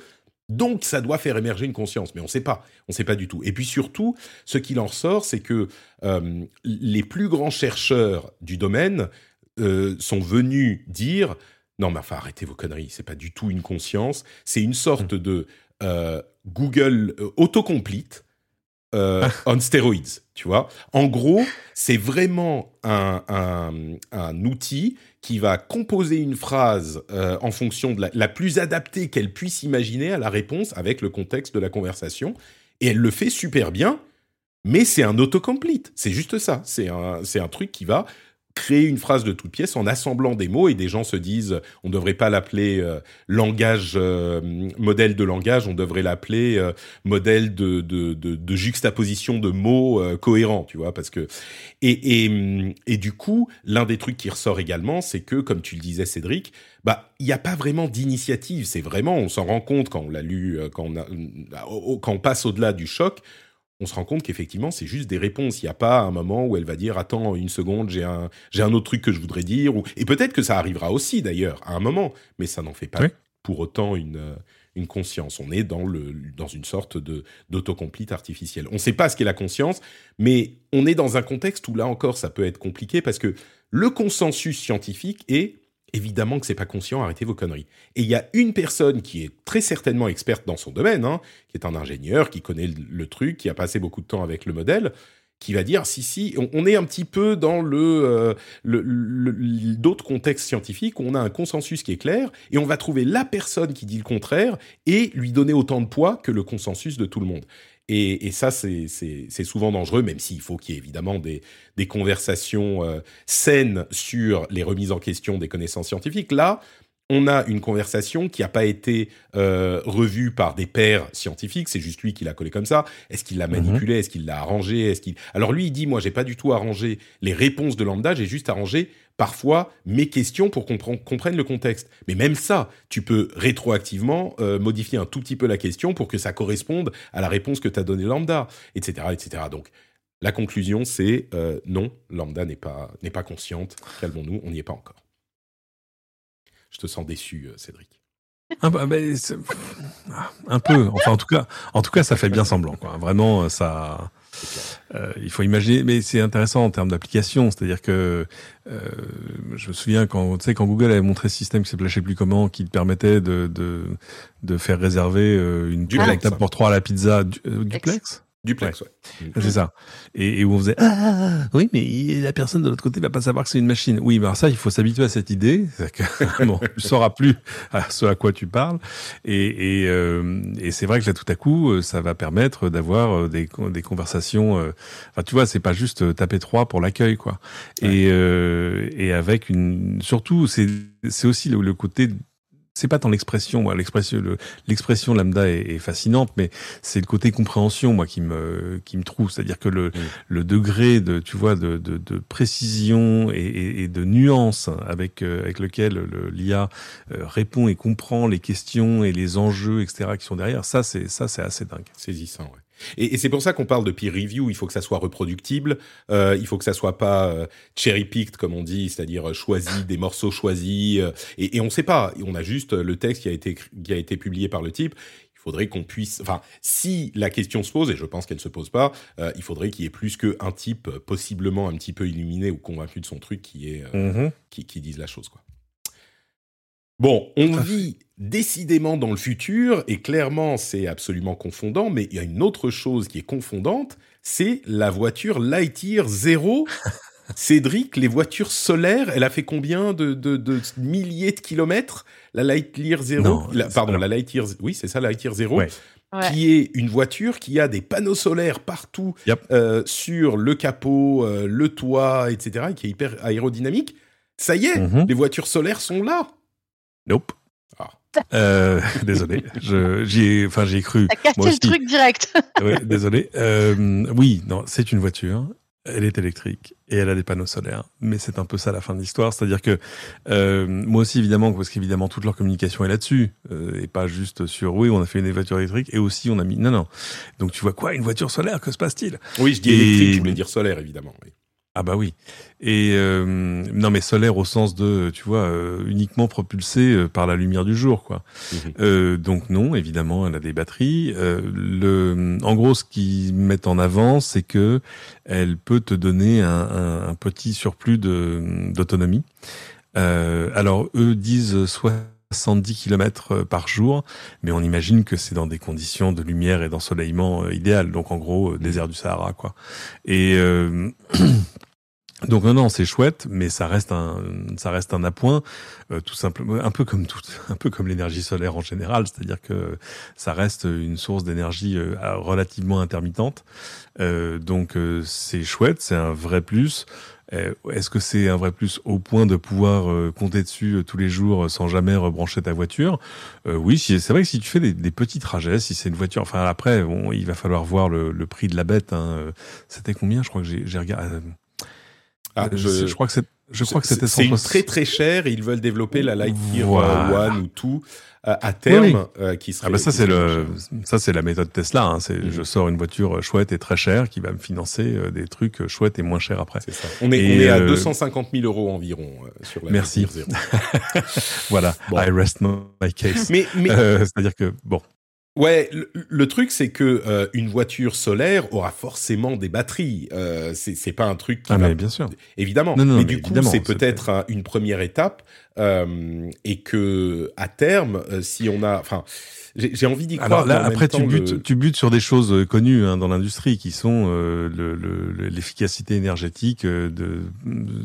Donc, ça doit faire émerger une conscience, mais on ne sait pas, on ne sait pas du tout. Et puis surtout, ce qu'il en ressort, c'est que euh, les plus grands chercheurs du domaine euh, sont venus dire non, mais enfin, arrêtez vos conneries, c'est pas du tout une conscience, c'est une sorte de euh, Google autocomplete on steroids, tu vois. En gros, c'est vraiment un, un, outil qui va composer une phrase euh, en fonction de la, plus adaptée qu'elle puisse imaginer à la réponse avec le contexte de la conversation. Et elle le fait super bien, mais c'est un autocomplete. C'est juste ça. C'est un, un truc qui va créer une phrase de toute pièce en assemblant des mots et des gens se disent on ne devrait pas l'appeler euh, langage euh, modèle de langage on devrait l'appeler euh, modèle de, de, de, de, juxtaposition de mots cohérents tu vois parce que et, et, et du coup l'un des trucs qui ressort également c'est que comme tu le disais Cédric bah il n'y a pas vraiment d'initiative. C'est vraiment on s'en rend compte quand on l'a lu quand on, a, quand on passe au-delà du choc on se rend compte qu'effectivement, c'est juste des réponses. Il n'y a pas un moment où elle va dire Attends, une seconde, j'ai un, j'ai un autre truc que je voudrais dire. Ou... Et peut-être que ça arrivera aussi, d'ailleurs, à un moment, mais ça n'en fait pas pour autant une, euh, une conscience. On est dans, le, dans une sorte de, d'autocomplete artificielle. On ne sait pas ce qu'est la conscience, mais on est dans un contexte où, là encore, ça peut être compliqué parce que le consensus scientifique est Évidemment que c'est pas conscient, arrêtez vos conneries. Et il y a une personne qui est très certainement experte dans son domaine, hein, qui est un ingénieur, qui connaît le, truc, qui a passé beaucoup de temps avec le modèle, qui va dire si si on, est un petit peu dans le, euh, d'autres contextes scientifiques on a un consensus qui est clair et on va trouver la personne qui dit le contraire et lui donner autant de poids que le consensus de tout le monde. Et, ça, c'est souvent dangereux, même s'il faut qu'il y ait évidemment des, conversations euh, saines sur les remises en question des connaissances scientifiques. Là, on a une conversation qui n'a pas été euh, revue par des pairs scientifiques, c'est juste lui qui l'a collé comme ça. Est-ce qu'il l'a mhm. manipulé? Est-ce qu'il l'a arrangé? Est-ce qu'il? Alors lui, il dit moi, j'ai pas du tout arrangé les réponses de lambda, j'ai juste arrangé parfois mes questions pour qu'on comprenne le contexte. Mais même ça, tu peux rétroactivement euh, modifier un tout petit peu la question pour que ça corresponde à la réponse que tu as donnée lambda, etc., etc. Donc la conclusion, c'est euh, non, lambda n'est pas n'est pas consciente. Calmons-nous, on n'y est pas encore. Je te sens déçu, euh, Cédric. Un, peu, enfin en tout cas, en tout cas, ça fait bien semblant. Quoi. Vraiment, ça. Euh, il faut imaginer, mais c'est intéressant en termes d'application, c'est-à-dire que euh, je me souviens quand, tu sais, quand Google avait montré ce système qui s'appelait je sais plus comment, qui te permettait de, de, de faire réserver une duplex pour trois à la pizza duplex. Duplex, ouais. C'est ça. Et, et, où on faisait ah, oui, mais la personne de l'autre côté va pas savoir que c'est une machine. Oui, mais alors ça, il faut s'habituer à cette idée. Que, bon, tu sauras plus à ce à quoi tu parles. Et, et, euh, et c'est vrai que là, tout à coup, euh, ça va permettre d'avoir euh, des, des conversations. Enfin, tu vois, c'est pas juste taper trois pour l'accueil, quoi. Et, et avec une, surtout, c'est c'est aussi le, le côté c'est pas tant l'expression, moi, l'expression, l'expression lambda est, fascinante, mais c'est le côté compréhension, moi, qui me, qui me trouve. C'est-à-dire que le, le degré de, tu vois, de, de, de précision et, et, de nuance avec, euh, avec lequel l'IA euh, répond et comprend les questions et les enjeux, etc., qui sont derrière, ça, c'est, ça, c'est assez dingue. Saisissant, ouais. Et, c'est pour ça qu'on parle de peer review. Il faut que ça soit reproductible. Euh, il faut que ça soit pas euh, cherry picked comme on dit, c'est-à-dire euh, choisi des morceaux choisis. Euh, et, et, on ne sait pas. On a juste le texte qui a été qui a été publié par le type. Il faudrait qu'on puisse. Enfin, si la question se pose, et je pense qu'elle se pose pas, il faudrait qu'il y ait plus qu'un type possiblement un petit peu illuminé ou convaincu de son truc qui est mm-hmm. qui, qui dise la chose quoi. Bon, on vit décidément dans le futur, et clairement c'est absolument confondant, mais il y a une autre chose qui est confondante, c'est la voiture Lightyear Zero. Cédric, les voitures solaires, elle a fait combien de, milliers de kilomètres La Lightyear Zero? Pardon, la Lightyear... Oui, c'est ça, la Lightyear Zero. Qui est une voiture qui a des panneaux solaires partout euh, sur le capot, euh, le toit, etc., et qui est hyper aérodynamique. Ça y est, mhm. les voitures solaires sont là. Nope. Ah. Euh, désolé, j'y enfin j'ai cru. T'as cassé le truc direct. oui, désolé. Euh, oui, non, c'est une voiture. Elle est électrique et elle a des panneaux solaires, mais c'est un peu ça la fin de l'histoire. C'est-à-dire que euh, moi aussi évidemment, parce qu'évidemment toute leur communication est là-dessus euh, et pas juste sur oui on a fait une voiture électrique et aussi on a mis non non. Donc tu vois quoi une voiture solaire que se passe-t-il? Oui, je dis électrique, je voulais dire solaire évidemment. Oui. Ah bah oui. Et euh, non mais solaire au sens de, tu vois, euh, uniquement propulsé euh, par la lumière du jour, quoi. Mhm. donc non, évidemment, elle a des batteries. le, en gros, ce qu'ils mettent en avant, c'est que elle peut te donner un, un, petit surplus de d'autonomie. alors eux disent soit 70 km par jour, mais on imagine que c'est dans des conditions de lumière et d'ensoleillement idéales, donc en gros désert du Sahara quoi. Et Donc non, non, c'est chouette, mais ça reste un, ça reste un appoint, euh, tout simplement, un peu comme tout, un peu comme l'énergie solaire en général, c'est-à-dire que ça reste une source d'énergie euh, relativement intermittente. Euh, donc c'est chouette, c'est un vrai plus. Est-ce que c'est un vrai plus au point de pouvoir compter dessus tous les jours sans jamais rebrancher ta voiture? Oui, c'est vrai que si tu fais des, petits trajets, si c'est une voiture, enfin après, bon, il va falloir voir le, prix de la bête. Hein. C'était combien? Je crois que j'ai regardé. Ah, euh, je, je, crois que c'est. Je crois que c'était C'est très très cher et ils veulent développer la Lightyear voilà. One ou tout euh, à terme euh, qui serait. Ah bah ça c'est le ça c'est la méthode Tesla. Hein. C'est mm. je sors une voiture chouette et très chère qui va me financer des trucs chouettes et moins chers après. C'est ça. On est, on est à 250 000 euros environ sur la Merci. voilà. I rest my case. Mais, mais... c'est-à-dire que bon. Ouais, le, truc c'est que euh, une voiture solaire aura forcément des batteries. Euh, c'est pas un truc qui ah mais bien sûr. Évidemment. mais, du coup, c'est peut-être une première étape et que à terme, si on a, enfin, j'ai envie d'y croire. Alors là, après, tu butes, tu butes sur des choses euh, connues hein, dans l'industrie qui sont euh, l'efficacité énergétique euh, de,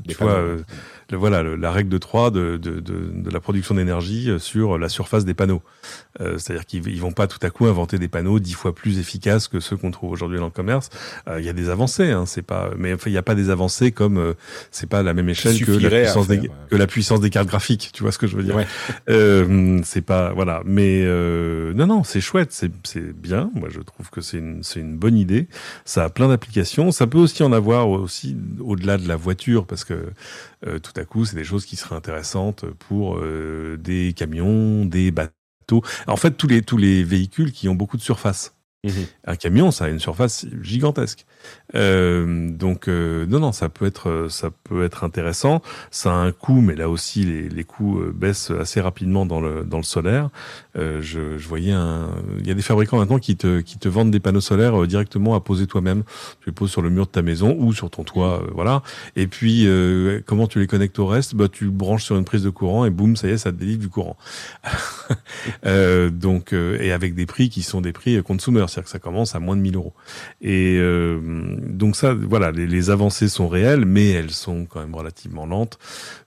tu vois, euh, voilà, la règle de 3 de, de, de, de la production d'énergie sur la surface des panneaux. Euh, C'est-à-dire qu'ils vont pas tout à coup inventer des panneaux dix fois plus efficaces que ceux qu'on trouve aujourd'hui dans le commerce. Il y a des avancées, hein, c'est pas, mais enfin, il n'y a pas des avancées comme c'est pas la même échelle que la puissance des, que la puissance des cartes graphiques. Tu vois ce que je veux dire ouais. C'est pas voilà, mais euh, non, non, c'est chouette, c'est bien. Moi, je trouve que c'est une, une bonne idée. Ça a plein d'applications. Ça peut aussi en avoir aussi au-delà de la voiture, parce que euh, tout à coup, c'est des choses qui seraient intéressantes pour euh, des camions, des bateaux. En fait, tous les, tous les véhicules qui ont beaucoup de surface. Mmh Un camion, ça a une surface gigantesque. Euh, donc euh, non non ça peut être euh, ça peut être intéressant. Ça a un coût, mais là aussi les, les coûts euh, baissent assez rapidement dans le dans le solaire. Euh, je, je, voyais un, il y a des fabricants maintenant qui te qui te vendent des panneaux solaires directement à poser toi-même. Tu les poses sur le mur de ta maison ou sur ton toit, voilà. Et puis comment tu les connectes au reste? Bah tu branches sur une prise de courant et boum ça y est ça te délivre du courant. donc et avec des prix qui sont des prix consumer, c'est-à-dire que ça commence à moins de 1000 euros. Et donc ça, voilà, les, avancées sont réelles, mais elles sont quand même relativement lentes.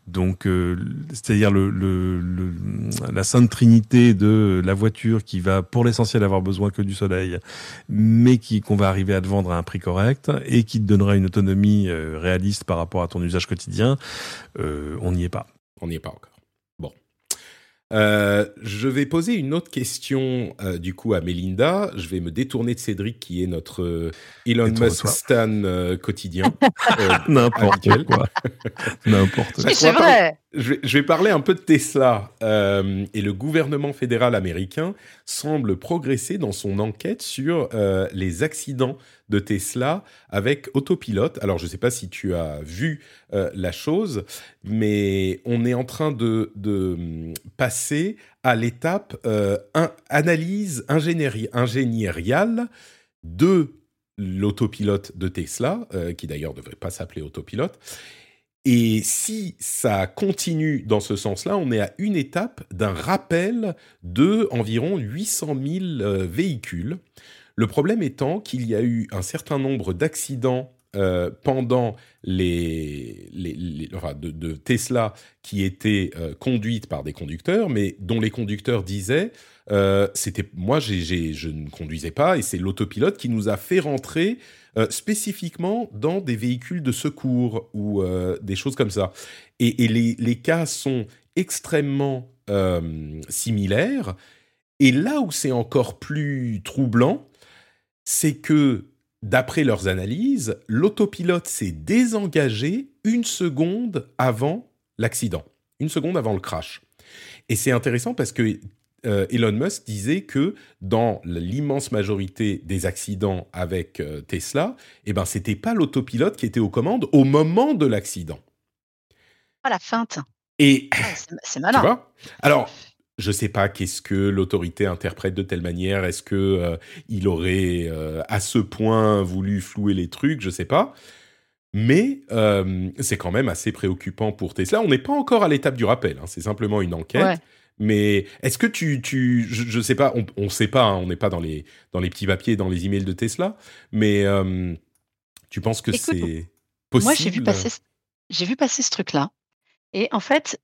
Donc, euh, c'est-à-dire la sainte trinité de la voiture qui va, pour l'essentiel, avoir besoin que du soleil, mais qui qu'on va arriver à te vendre à un prix correct et qui te donnera une autonomie euh, réaliste par rapport à ton usage quotidien, euh, on n'y est pas. On n'y est pas encore. Euh, je vais poser une autre question euh, du coup à Melinda. Je vais me détourner de Cédric qui est notre euh, Elon Musk Stan euh, quotidien. N'importe quoi. N'importe quoi. C'est vrai. Je vais, parler un peu de Tesla et le gouvernement fédéral américain semble progresser dans son enquête sur les accidents de Tesla avec autopilote. Alors, je ne sais pas si tu as vu euh, la chose, mais on est en train de, hum, passer à l'étape euh, analyse ingénieriale de l'autopilote de Tesla, euh, qui d'ailleurs ne devrait pas s'appeler autopilote. Et si ça continue dans ce sens-là, on est à une étape d'un rappel de environ 800 000 véhicules. Le problème étant qu'il y a eu un certain nombre d'accidents euh, pendant les, les, de, Tesla qui étaient euh, conduites par des conducteurs, mais dont les conducteurs disaient euh, c'était moi je ne conduisais pas et c'est l'autopilote qui nous a fait rentrer spécifiquement dans des véhicules de secours ou des choses comme ça. Et, et les, les, cas sont extrêmement similaires. Et là où c'est encore plus troublant, c'est que, d'après leurs analyses, l'autopilote s'est désengagé une seconde avant l'accident, une seconde avant le crash. Et c'est intéressant parce que euh, Elon Musk disait que dans l'immense majorité des accidents avec euh, Tesla, eh ben c'était pas l'autopilote qui était aux commandes au moment de l'accident. Ah la feinte. Et c'est malin. Tu vois? Alors je sais pas qu'est-ce que l'autorité interprète de telle manière. Est-ce que euh, il aurait à ce point voulu flouer les trucs? Je sais pas. Mais c'est quand même assez préoccupant pour Tesla. On n'est pas encore à l'étape du rappel. Hein. C'est simplement une enquête. Mais est-ce que tu, tu je, ne sais pas, on ne sait pas, hein. on n'est pas dans les, dans les petits papiers, dans les emails de Tesla, mais tu penses que c'est possible Moi, j'ai vu passer, j'ai vu passer ce truc-là. Et en fait,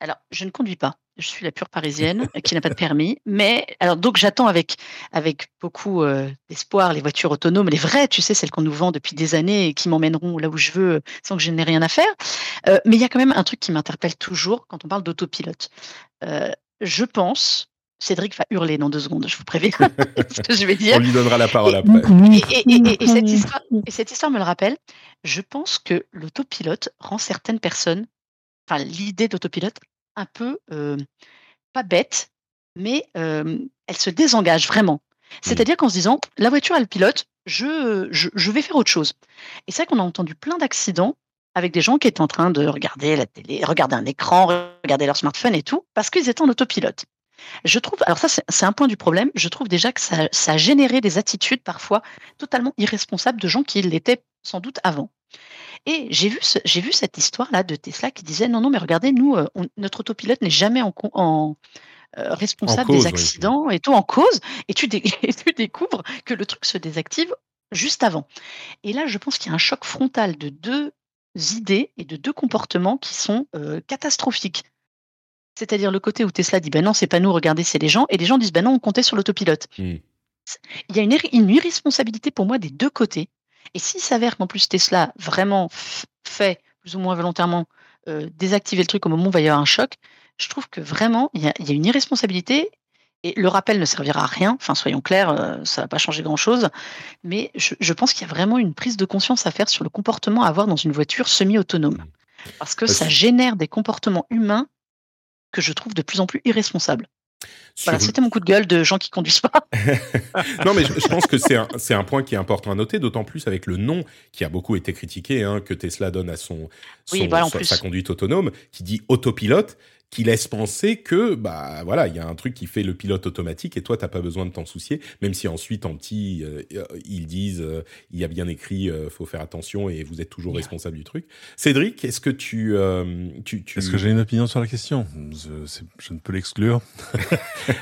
alors, je ne conduis pas je suis la pure parisienne qui n'a pas de permis. Mais alors donc j'attends avec avec beaucoup euh, d'espoir les voitures autonomes, les vraies, tu sais, celles qu'on nous vend depuis des années et qui m'emmèneront là où je veux sans que je n'ai rien à faire. Euh, mais il y a quand même un truc qui m'interpelle toujours quand on parle d'autopilote. Euh, je pense. Cédric va hurler dans deux secondes, je vous préviens ce que je vais dire. On lui donnera la parole après. Et, cette histoire, et cette histoire me le rappelle. Je pense que l'autopilote rend certaines personnes, enfin l'idée d'autopilote un peu, pas bête, mais elle se désengage vraiment. Mmh. C'est-à-dire qu'en se disant, la voiture, elle pilote, je, je, vais faire autre chose. Et c'est vrai qu'on a entendu plein d'accidents avec des gens qui étaient en train de regarder la télé, regarder un écran, regarder leur smartphone et tout, parce qu'ils étaient en autopilote. Je trouve, alors ça c'est un point du problème, je trouve déjà que ça, ça, a généré des attitudes parfois totalement irresponsables de gens qui l'étaient sans doute avant. Et j'ai vu, vu cette histoire-là de Tesla qui disait non, non, mais regardez, nous, notre autopilote n'est jamais en, en responsable des accidents et tout en cause. Et tu, et tu découvres que le truc se désactive juste avant. Et là, je pense qu'il y a un choc frontal de deux idées et de deux comportements qui sont catastrophiques. C'est-à-dire le côté où Tesla dit ben non, c'est pas nous, regardez, c'est les gens, et les gens disent ben non, on comptait sur l'autopilote. Mmh. Il y a une, une, irresponsabilité pour moi des deux côtés. Et s'il s'avère qu'en plus Tesla vraiment fait, plus ou moins volontairement, désactiver le truc au moment où il va y avoir un choc, je trouve que vraiment, il y a, il y a une irresponsabilité et le rappel ne servira à rien, enfin soyons clairs, euh, ça va pas changer grand-chose, mais je, pense qu'il y a vraiment une prise de conscience à faire sur le comportement à avoir dans une voiture semi-autonome. Parce que ça génère des comportements humains que je trouve de plus en plus irresponsables. Voilà, c'était mon coup de gueule de gens qui conduisent pas. non, mais je, pense que c'est un, un, point qui est important à noter, d'autant plus avec le nom qui a beaucoup été critiqué, hein, que Tesla donne à son, sa, conduite autonome, qui dit autopilote qui laisse penser que bah voilà il y a un truc qui fait le pilote automatique et toi t'as pas besoin de t'en soucier même si ensuite en petit euh, ils disent euh, il y a bien écrit euh, faut faire attention et vous êtes toujours responsable du truc. Cédric est-ce que tu, tu, tu... est-ce que j'ai une opinion sur la question? Je, je ne peux l'exclure.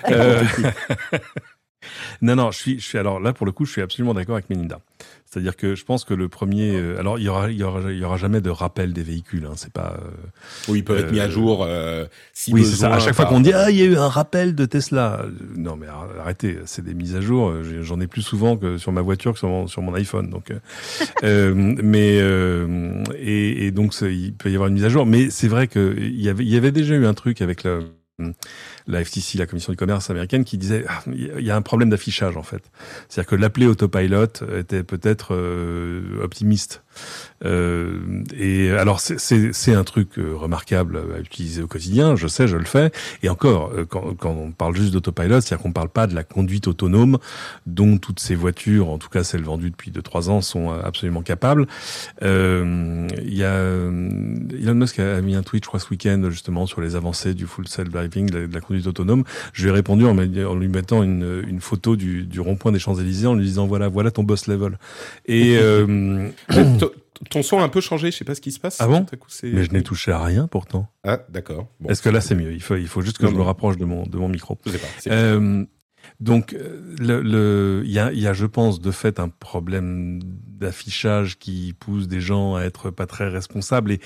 Non non je suis je suis alors là pour le coup je suis absolument d'accord avec Melinda c'est-à-dire que je pense que le premier, euh, alors il y aura, il y aura, il y aura jamais de rappel des véhicules. Hein, c'est pas. Euh, oui, ils peuvent être mis à euh, jour. Euh, si oui, c'est ça. À chaque fois qu'on dit ah il y a eu un rappel de Tesla, non mais arrêtez, c'est des mises à jour. J'en ai plus souvent que sur ma voiture que sur mon, sur mon iPhone. Donc, mais et, et, donc il peut y avoir une mise à jour. Mais c'est vrai que il y avait, il y avait déjà eu un truc avec le la FTC, la Commission du commerce américaine, qui disait ah, il y a un problème d'affichage en fait. C'est-à-dire que l'appeler autopilot était peut-être euh, optimiste euh, et alors c'est un truc euh, remarquable à utiliser au quotidien, je sais, je le fais. Et encore, euh, quand, quand on parle juste d'autopilot, c'est-à-dire qu'on parle pas de la conduite autonome dont toutes ces voitures, en tout cas celles vendues depuis 2-3 ans, sont absolument capables. Il y a Elon Musk a mis un tweet, je crois, ce week-end justement sur les avancées du full self-driving, de, la conduite autonome. Je lui ai répondu en, lui mettant une, une photo du, du rond-point des Champs-Élysées en lui disant voilà, voilà ton boss level. Et ton son a un peu changé, je sais pas ce qui se passe. Ah bon Mais je n'ai touché à rien pourtant. Ah d'accord. Est-ce que là c'est mieux? Il faut, il faut juste que je me rapproche de mon, de mon micro. Je sais pas, euh, donc, le, le, il y a, y a, je pense, de fait, un problème d'affichage qui pousse des gens à être pas très responsables et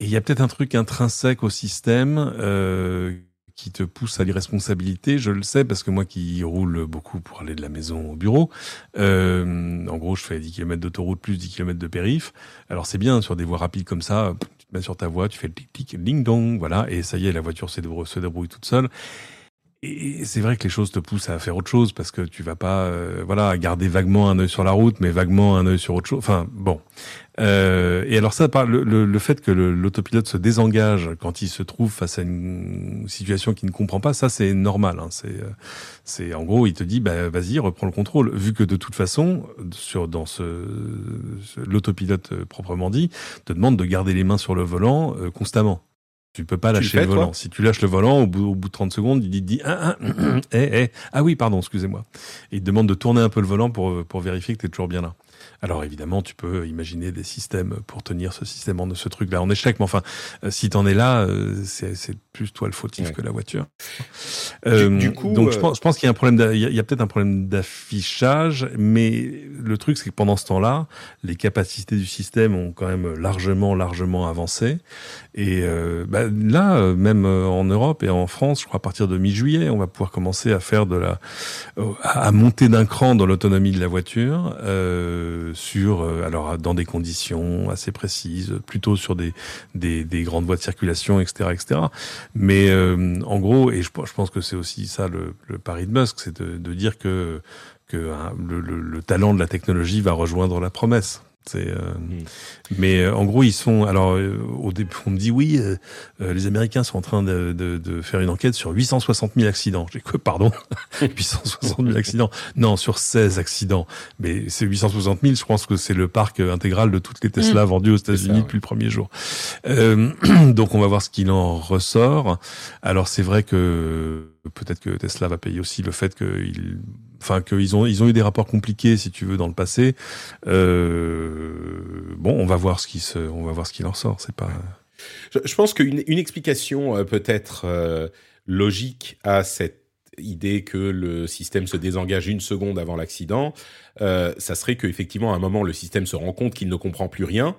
il y a peut-être un truc intrinsèque au système euh, qui te pousse à l'irresponsabilité, je le sais parce que moi qui roule beaucoup pour aller de la maison au bureau, euh, en gros je fais 10 km d'autoroute plus 10 km de périph. Alors c'est bien sur des voies rapides comme ça, tu te mets sur ta voie, tu fais le tic-tic, ding-dong, voilà, et ça y est, la voiture se débrouille, se débrouille toute seule. Et c'est vrai que les choses te poussent à faire autre chose parce que tu vas pas, euh, voilà, garder vaguement un œil sur la route, mais vaguement un œil sur autre chose. Enfin, bon. Euh, et alors ça, le, le, fait que l'autopilote se désengage quand il se trouve face à une situation qu'il ne comprend pas, ça c'est normal. Hein. C'est, euh, c'est en gros, il te dit, bah, vas-y, reprends le contrôle. Vu que de toute façon, sur dans ce, l'autopilote euh, proprement dit, te demande de garder les mains sur le volant constamment. Tu peux pas lâcher le, volant. Si tu lâches le volant, au bout, au bout de 30 secondes, il dit, ah, ah, eh, eh, ah oui, pardon, excusez-moi. Il te demande de tourner un peu le volant pour, pour vérifier que tu es toujours bien là. Alors évidemment, tu peux imaginer des systèmes pour tenir ce système en ce truc-là en échec, mais enfin, euh, si t'en es là, euh, c'est plus toi le fautif que la voiture. Euh, du, coup, donc je pense, qu'il y a un problème, il y a, peut-être un problème d'affichage, mais le truc c'est que pendant ce temps-là, les capacités du système ont quand même largement, largement avancé. Et bah, là, même en Europe et en France, je crois à partir de mi-juillet, on va pouvoir commencer à faire de la, à monter d'un cran dans l'autonomie de la voiture. Euh, sur, euh, alors dans des conditions assez précises, plutôt sur des, des, des grandes voies de circulation, etc., etc. Mais euh, en gros, et je, je pense que c'est aussi ça le, le pari de Musk, c'est de, de, dire que que hein, le, le, le, talent de la technologie va rejoindre la promesse. Euh, hmm. Mais euh, en gros, ils sont. Alors, euh, au début, on me dit oui, les Américains sont en train de, de, de, faire une enquête sur 860 000 accidents. J'ai quoi, pardon? 860 000 accidents Non, sur 16 accidents. Mais c'est 860 000, je pense que c'est le parc intégral de toutes les Tesla hmm. vendues aux États-Unis depuis le premier jour. donc, on va voir ce qu'il en ressort. Alors, c'est vrai que peut-être que Tesla va payer aussi le fait qu'il enfin qu'ils ont ils ont eu des rapports compliqués, si tu veux, dans le passé. Euh, bon, on va voir ce qui se, on va voir ce qui en sort. C'est pas. Je, pense qu'une une explication euh, peut-être euh, logique à cette idée que le système se désengage une seconde avant l'accident, ça serait qu'effectivement, à un moment, le système se rend compte qu'il ne comprend plus rien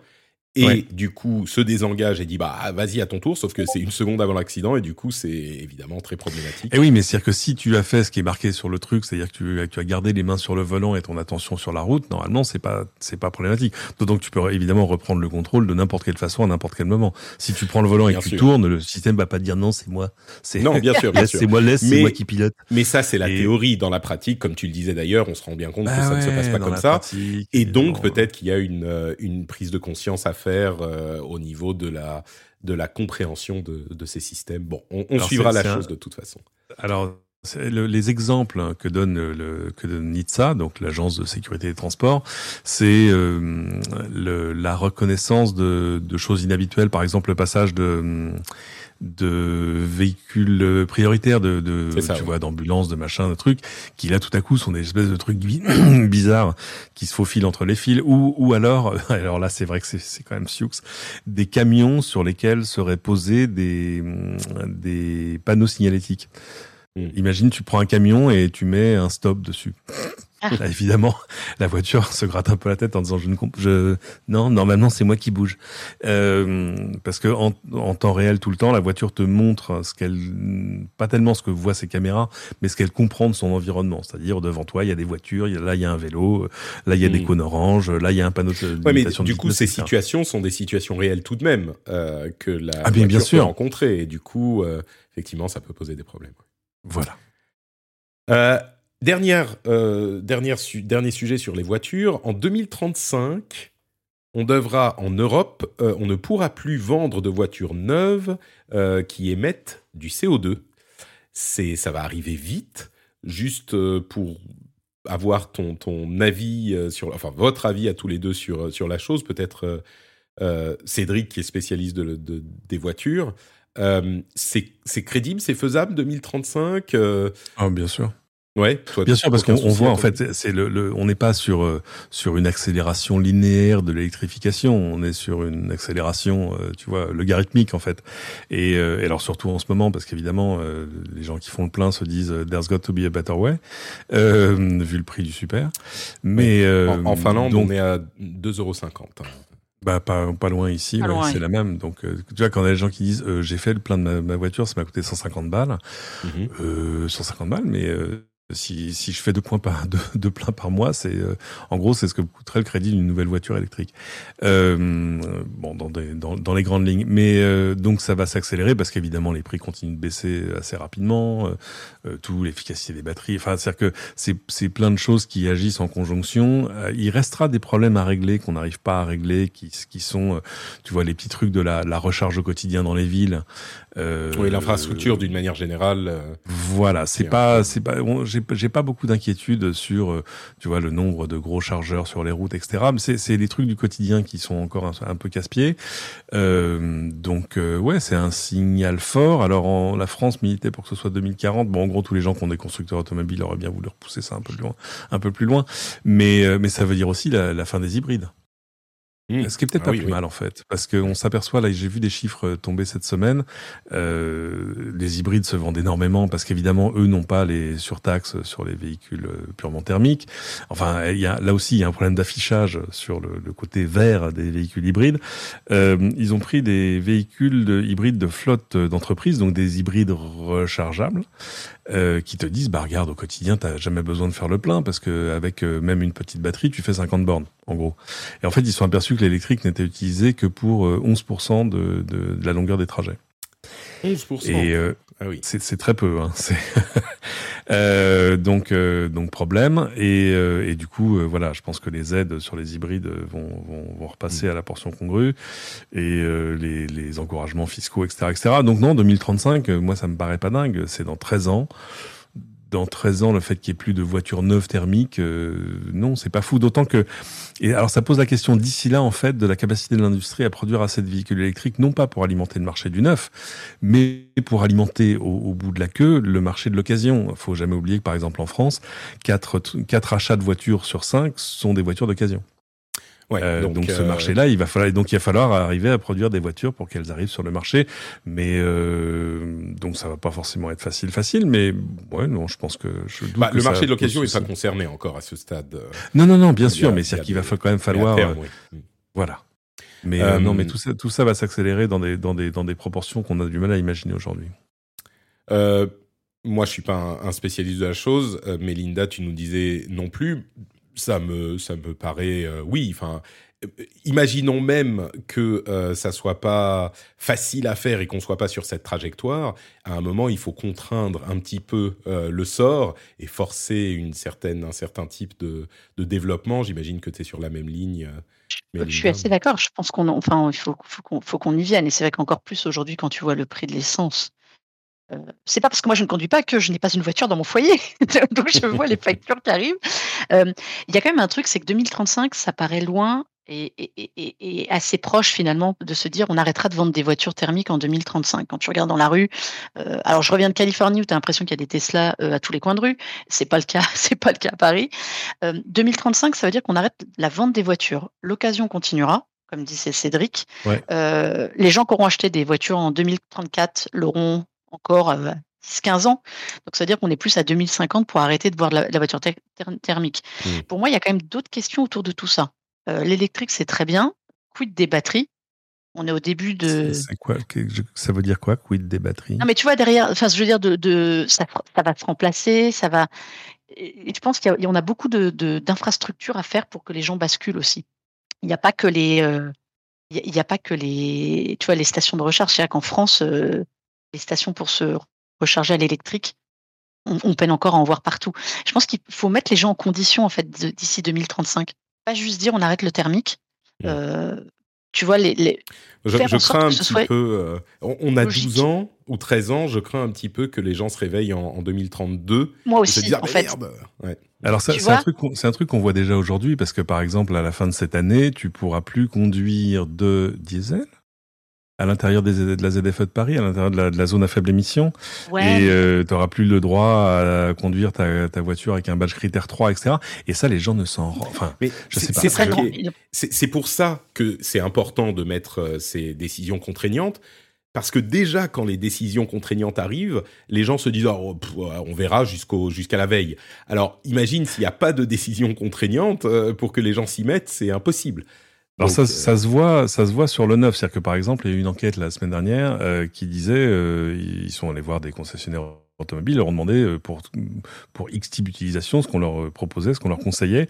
et Ouais. du coup se désengage et dit bah vas-y à ton tour, sauf que c'est une seconde avant l'accident et du coup c'est évidemment très problématique. Et oui, mais c'est-à-dire que si tu as fait ce qui est marqué sur le truc, c'est-à-dire que tu, que tu as gardé les mains sur le volant et ton attention sur la route, normalement, c'est pas, c'est pas problématique. D'autant que tu peux évidemment reprendre le contrôle de n'importe quelle façon à n'importe quel moment. Si tu prends le volant et que tu sûr. tournes, le système va pas te dire non, c'est moi. C'est Non, bien sûr, bien sûr. c'est moi, laisse, c'est moi qui pilote. Mais ça c'est la Et- théorie. Dans la pratique, comme tu le disais d'ailleurs, on se rend bien compte que Bah ça ne se passe pas comme ça. pratique, Et donc évidemment. peut-être qu'il y a une, euh, une prise de conscience à faire euh, au niveau de la, de la compréhension de, de ces systèmes. Bon, on, suivra la un- chose de toute façon. Alors, le- les exemples que donne le que donne NHTSA, donc l'agence de sécurité des transports, c'est euh, la reconnaissance de, de choses inhabituelles, par exemple le passage de de véhicules prioritaires, de, de ça, tu ouais. vois, d'ambulances, de machins, de trucs, qui là tout à coup sont des espèces de trucs bi- bizarres qui se faufilent entre les fils, ou ou alors, alors là c'est vrai que c'est quand même sioux, des camions sur lesquels seraient posés des des panneaux signalétiques. Mm. Imagine, tu prends un camion et tu mets un stop dessus. Ah. Là, évidemment, la voiture se gratte un peu la tête en disant je ne je non normalement c'est moi qui bouge euh, parce que en, en temps réel tout le temps la voiture te montre ce qu'elle pas tellement ce que voient ses caméras mais ce qu'elle comprend de son environnement c'est-à-dire devant toi il y a des voitures là il y a un vélo là il y a des Mm. cônes oranges là il y a un panneau de Ouais, mais de du coup, ces etc. situations sont des situations réelles tout de même euh, que la Ah, bien, bien voiture sûr. peut rencontrer. Et du coup, euh, effectivement, ça peut poser des problèmes. voilà Euh, dernière, euh, dernier sujet sur les voitures. En 2035, on devra, en Europe, euh, on ne pourra plus vendre de voitures neuves euh, qui émettent du CO2. C'est, ça va arriver vite. Juste pour avoir ton, ton avis sur, enfin votre avis à tous les deux sur, sur la chose, peut-être Cédric qui est spécialiste de, de- des voitures. C'est, crédible, c'est faisable 2035 euh, ah, bien sûr Ouais, toi, Bien sûr, parce qu'on voit à en fait, c'est le, le- on n'est pas sur euh, sur une accélération linéaire de l'électrification, on est sur une accélération, euh, tu vois, logarithmique en fait. Et, euh, et alors surtout en ce moment, parce qu'évidemment, euh, les gens qui font le plein se disent euh, "There's got to be a better way", euh, vu le prix du super. Mais euh, En, en Finlande, donc, on est à 2,50 euros. bah, pas, pas loin ici, Pas ouais, loin, c'est la même. Donc, euh, tu vois, quand on a des gens qui disent euh, j'ai fait le plein de ma, ma voiture, ça m'a coûté 150 balles. Mhm. Euh, 150 balles, mais euh, si, si je fais deux points par deux, deux par mois, c'est euh, en gros c'est ce que coûterait le crédit d'une nouvelle voiture électrique. Euh, bon, dans, des, dans, dans les grandes lignes, mais euh, donc ça va s'accélérer parce qu'évidemment les prix continuent de baisser assez rapidement, euh, euh, tout l'efficacité des batteries. Enfin, c'est-à-dire que c'est plein de choses qui agissent en conjonction. Euh, il restera des problèmes à régler qu'on n'arrive pas à régler, qui, qui sont, euh, tu vois, les petits trucs de la, la recharge au quotidien dans les villes. Euh, Oui, l'infrastructure d'une manière générale. euh, voilà, c'est pas, c'est pas, bon, j'ai j'ai pas beaucoup d'inquiétude sur, euh, tu vois, le nombre de gros chargeurs sur les routes, etc. Mais c'est, c'est les trucs du quotidien qui sont encore un, un peu casse-pieds. Euh, donc, euh, ouais, c'est un signal fort. Alors, en, la France militait pour que ce soit 2040. Bon, en gros, tous les gens qui ont des constructeurs automobiles auraient bien voulu repousser ça un peu plus loin, un peu plus loin. Mais, euh, mais ça veut dire aussi la, la fin des hybrides. Hmm. Ce qui est peut-être Ah pas oui, plus oui. mal en fait, parce qu'on s'aperçoit là, j'ai vu des chiffres tomber cette semaine. Euh, les hybrides se vendent énormément parce qu'évidemment eux n'ont pas les surtaxes sur les véhicules euh, purement thermiques. Enfin, il y a là aussi il y a un problème d'affichage sur le, le côté vert des véhicules hybrides. Euh, ils ont pris des véhicules de, hybrides de flotte d'entreprise, donc des hybrides rechargeables. Euh, qui te disent bah regarde au quotidien t'as jamais besoin de faire le plein parce que avec euh, même une petite batterie tu fais 50 bornes en gros et en fait ils sont aperçus que l'électrique n'était utilisé que pour euh, 11% de, de, de la longueur des trajets 11%. et euh, ah oui. c'est très peu hein. Euh, donc euh, donc problème et, euh, et du coup euh, voilà je pense que les aides sur les hybrides vont vont, vont repasser à la portion congrue et euh, les, les encouragements fiscaux etc etc donc non 2035 euh, moi ça me paraît pas dingue c'est dans 13 ans dans 13 ans, le fait qu'il n'y ait plus de voitures neuves thermiques, euh, non, c'est pas fou. D'autant que, et alors ça pose la question d'ici là, en fait, de la capacité de l'industrie à produire assez de véhicules électriques, non pas pour alimenter le marché du neuf, mais pour alimenter au, bout de la queue le marché de l'occasion. Il faut jamais oublier que, par exemple, en France, 4, 4 achats de voitures sur 5 sont des voitures d'occasion. Ouais, euh, donc, ce euh, marché-là, il va falloir donc il va falloir arriver à produire des voitures pour qu'elles arrivent sur le marché. Mais euh, donc ça va pas forcément être facile, facile. Mais ouais, non, je pense que je bah, le marché de l'occasion n'est pas concerné encore à ce stade. Non, non, non, bien sûr, mais c'est qu'il va quand même falloir. Voilà. Mais non, mais tout ça, tout ça va s'accélérer dans des dans des dans des proportions qu'on a du mal à imaginer aujourd'hui. moi, je suis pas un, spécialiste de la chose. mais Linda, tu nous disais non plus ça me, ça me paraît, euh, oui, enfin, euh, imaginons même que euh, ça soit pas facile à faire et qu'on soit pas sur cette trajectoire. À un moment, il faut contraindre un petit peu le sort et forcer une certaine, un certain type de, de développement. J'imagine que tu es sur la même ligne. je suis assez d'accord. Je pense qu'on, enfin, il faut, faut qu'on y vienne. Et c'est vrai qu'encore plus aujourd'hui, quand tu vois le prix de l'essence euh, c'est pas parce que moi je ne conduis pas que je n'ai pas une voiture dans mon foyer. Donc je vois les factures qui arrivent. Euh, il y a quand même un truc, c'est que 2035, ça paraît loin et, assez proche finalement de se dire on arrêtera de vendre des voitures thermiques en 2035. Quand tu regardes dans la rue, euh, alors je reviens de Californie où tu as l'impression qu'il y a des Tesla à tous les coins de rue. C'est pas le cas, c'est pas le cas à Paris. 2035, ça veut dire qu'on arrête la vente des voitures. L'occasion continuera comme disait Cédric. les gens qui auront acheté des voitures en 2034 l'auront encore 10-15 ans. Donc, ça veut dire qu'on est plus à 2050 pour arrêter de voir la, voiture thermique. Mmh. Pour moi, il y a quand même d'autres questions autour de tout ça. L'électrique, c'est très bien. Quid des batteries? On est au début de. quoi Ça veut dire quoi, quid des batteries? Non, mais tu vois derrière, enfin, je veux dire, de, ça, va se remplacer, ça va. Et je pense qu'on a, a, beaucoup d'infrastructures à faire pour que les gens basculent aussi. Il n'y a pas que les, il n'y a, pas que les, tu vois, les stations de recharge. C'est-à-dire qu'en France, les stations pour se recharger à l'électrique, on, peine encore à en voir partout. Je pense qu'il faut mettre les gens en condition en fait d'ici 2035. Pas juste dire on arrête le thermique. Mmh. Euh, tu vois, les. je, crains un petit peu. Euh, on, a 12 ans ou 13 ans, je crains un petit peu que les gens se réveillent en, 2032. Moi aussi, en fait. Alors, c'est un, un, truc qu'on voit déjà aujourd'hui, parce que par exemple, à la fin de cette année, tu pourras plus conduire de diesel? À l'intérieur des, de la ZFE de Paris, à l'intérieur de, de la, zone à faible émission. Ouais. Et euh, tu n'auras plus le droit à conduire ta, ta, voiture avec un badge critère 3, etc. Et ça, les gens ne s'en... Enfin, Mais je sais pas. C'est pour ça que c'est important de mettre euh, ces décisions contraignantes. Parce que déjà, quand les décisions contraignantes arrivent, les gens se disent oh, on verra jusqu'au jusqu'à la veille. Alors, imagine s'il n'y a pas de décision contraignante euh, pour que les gens s'y mettent, c'est impossible. Alors ça, euh, ça, se voit, ça se voit sur le neuf, c'est-à-dire que par exemple, il y a eu une enquête la semaine dernière euh, qui disait, euh, ils sont allés voir des concessionnaires automobiles leur ont demandé euh, pour, pour X type d'utilisation ce qu'on leur euh, proposait, ce qu'on leur conseillait.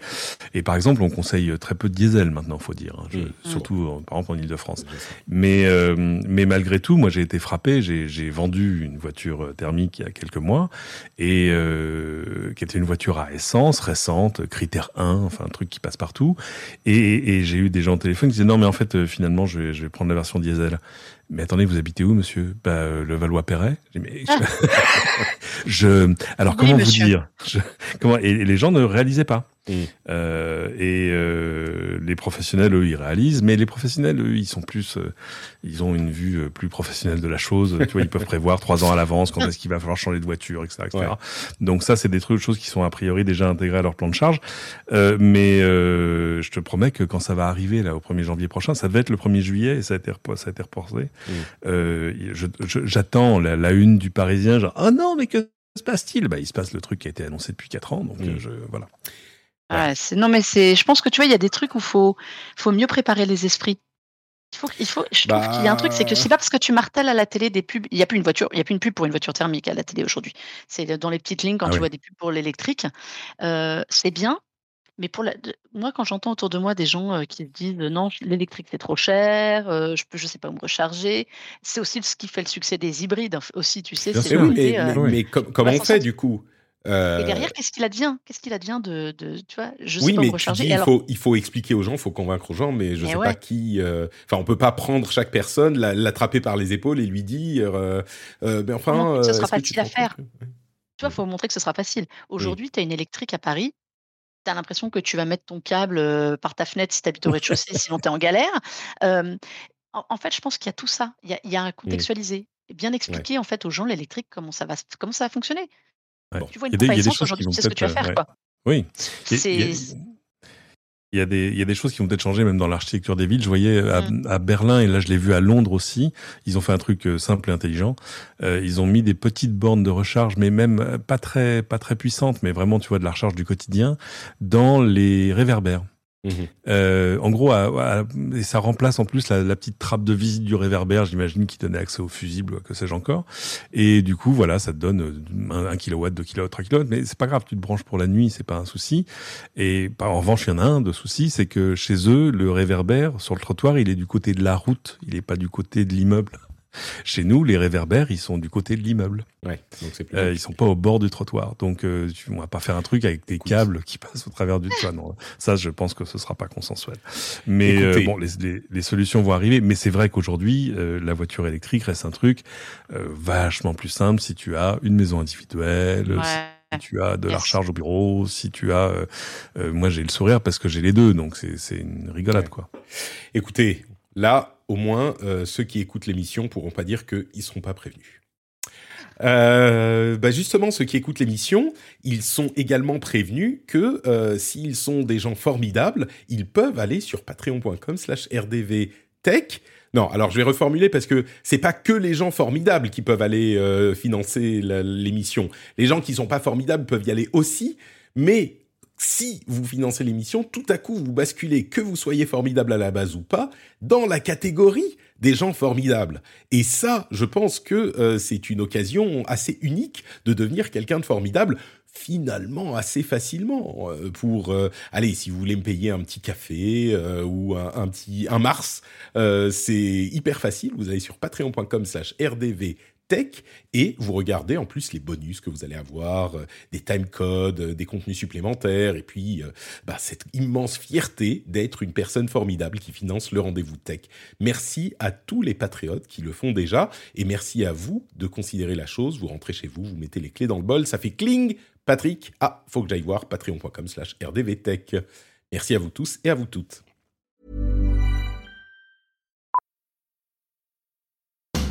Et par exemple, on conseille très peu de diesel maintenant, faut dire, hein, mmh. surtout par exemple en Ile-de-France. Mais, euh, mais malgré tout, moi j'ai été frappé, j'ai vendu une voiture thermique il y a quelques mois, et euh, qui était une voiture à essence récente, critère 1, enfin un truc qui passe partout. Et, et j'ai eu des gens au téléphone qui disaient non mais en fait finalement je vais, je vais prendre la version diesel. Mais attendez, vous habitez où, monsieur? Bah, euh, Le Valois-Perret. Je... Alors, comment vous dire? Comment... Et les gens ne réalisaient pas. Euh, et euh, les professionnels, eux, ils réalisent, mais les professionnels, eux, ils sont plus, euh, ils ont une vue euh, plus professionnelle de la chose. tu vois, ils peuvent prévoir trois ans à l'avance quand est-ce qu'il va falloir changer de voiture, etc., etc. Donc ça, c'est des trucs, choses qui sont a priori déjà intégrées à leur plan de charge. mais je te promets que quand ça va arriver là au 1er janvier prochain, ça devait être le 1er juillet et ça a été, ça a été reporté. J'attends la, la, une du Parisien, genre oh non, mais que se passe-t-il? Bah, il se passe le truc qui a été annoncé depuis quatre ans, donc je, voilà. Ouais, non, mais c'est. Je pense que tu vois, il y a des trucs où faut, faut mieux préparer les esprits. Il faut, il faut, je trouve qu'il y a un truc, c'est que c'est pas parce que tu martèles à la télé des pubs. Il n'y a plus une voiture, il y a plus une pub pour une voiture thermique à la télé aujourd'hui. C'est dans les petites lignes quand ah tu vois des pubs pour l'électrique. Euh, c'est bien, mais pour la, moi, quand j'entends autour de moi des gens euh, qui disent non, l'électrique c'est trop cher, euh, je peux, je sais pas où me recharger, c'est aussi ce qui fait le succès des hybrides aussi, tu sais. C'est oui, mais, comment on fait du coup? Euh... Et derrière, qu'est-ce qu'il advient? Qu'est-ce qu'il advient de, de, tu vois, je oui, sais mais recharger. il, faut, il faut expliquer aux gens, il faut convaincre aux gens, mais je ne sais pas qui. Euh... Enfin, on peut pas prendre chaque personne, l'attraper par les épaules et lui dire. Euh, euh, ben enfin, ce sera facile à faire. Tu vois, il faut montrer que ce sera facile. Aujourd'hui, tu as une électrique à Paris, tu as l'impression que tu vas mettre ton câble par ta fenêtre si tu habites au rez-de-chaussée, sinon tu es en galère. en, fait, je pense qu'il y a tout ça. Il y a, un mmh. contextualisé. Bien expliquer en fait aux gens l'électrique, comment ça va, comment ça va fonctionner. Tu vois une pompe à aujourd'hui, tu sais ce que tu vas faire. Quoi. Oui. Il y, a des, il y a des choses qui vont peut-être changer même dans l'architecture des villes. Je voyais à, mmh. à Berlin, et là je l'ai vu à Londres aussi, ils ont fait un truc euh, simple et intelligent. Euh, ils ont mis des petites bornes de recharge, mais même euh, pas très, pas très puissantes, mais vraiment, tu vois, de la recharge du quotidien, dans les réverbères. Mhm. Euh, en gros, et ça remplace en plus la, petite trappe de visite du réverbère, j'imagine, qui donnait accès au fusible, que sais-je encore. Et du coup, voilà, ça te donne 1 kW, 2 kW, 3 kW, mais c'est pas grave, tu te branches pour la nuit, c'est pas un souci. Et en revanche, il y en a un de souci, c'est que chez eux, le réverbère sur le trottoir, il est du côté de la route, il est pas du côté de l'immeuble. Chez nous, les réverbères, ils sont du côté de l'immeuble. Ouais, donc c'est euh, ils sont pas au bord du trottoir. Donc, euh, tu, on va pas faire un truc avec des câbles qui passent au travers du toit. Non, ça, je pense que ce sera pas consensuel. Mais euh, bon, les, les, les, solutions vont arriver. Mais c'est vrai qu'aujourd'hui, euh, la voiture électrique reste un truc vachement plus simple si tu as une maison individuelle. Si tu as de la recharge au bureau, si tu as, moi j'ai le sourire parce que j'ai les deux, donc c'est une rigolade quoi. Écoutez, là au moins, euh, ceux qui écoutent l'émission pourront pas dire qu'ils ne seront pas prévenus. Euh, bah justement, ceux qui écoutent l'émission, ils sont également prévenus que euh, s'ils sont des gens formidables, ils peuvent aller sur patreon.com/slash rdvtech. Non, alors je vais reformuler parce que c'est pas que les gens formidables qui peuvent aller financer l'émission. Les gens qui sont pas formidables peuvent y aller aussi, mais si vous financez l'émission, tout à coup vous basculez, que vous soyez formidable à la base ou pas, dans la catégorie des gens formidables. Et ça, je pense que euh, c'est une occasion assez unique de devenir quelqu'un de formidable finalement assez facilement euh, pour euh, allez si vous voulez me payer un petit café ou un, petit un mars c'est hyper facile vous allez sur patreon.com slash rdv tech et vous regardez en plus les bonus que vous allez avoir, euh, des timecodes, euh, des contenus supplémentaires et puis euh, bah, cette immense fierté d'être une personne formidable qui finance le rendez-vous tech. Merci à tous les patriotes qui le font déjà et merci à vous de considérer la chose. Vous rentrez chez vous, vous mettez les clés dans le bol, ça fait cling. Patrick, ah, faut que j'aille voir patreon.com slash rdvtech. Merci à vous tous et à vous toutes.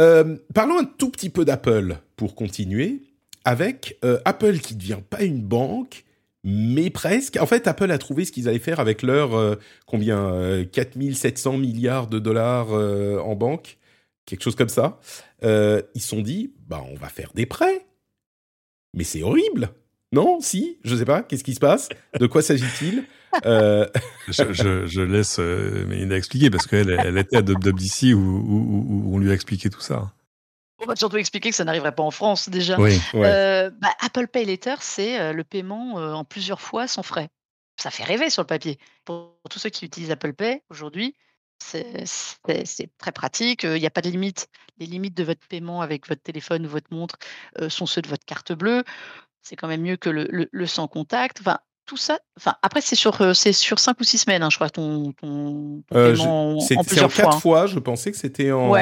Euh, parlons un tout petit peu d'Apple pour continuer, avec euh, Apple qui ne devient pas une banque, mais presque. En fait, Apple a trouvé ce qu'ils allaient faire avec leur, euh, combien 4700 milliards de dollars en banque, quelque chose comme ça. ils se sont dit, bah, on va faire des prêts. Mais c'est horrible non Si Je sais pas. Qu'est-ce qui se passe? De quoi s'agit-il? euh... je, je, laisse euh, Mélinda expliquer parce qu'elle elle était à WWDC où, où, où, on lui a expliqué tout ça. On va surtout expliquer que ça n'arriverait pas en France déjà. Oui, euh, bah, Apple Pay Later, c'est le paiement en plusieurs fois sans frais. Ça fait rêver sur le papier. Pour tous ceux qui utilisent Apple Pay aujourd'hui, c'est très pratique. Il n'y a pas de limite. Les limites de votre paiement avec votre téléphone ou votre montre sont ceux de votre carte bleue c'est quand même mieux que le, le, sans contact. Enfin, tout ça? Enfin, après, c'est sur, euh, c'est sur cinq ou six semaines, hein, je crois, ton, ton, euh, en, plusieurs quatre fois. Je pensais que c'était en,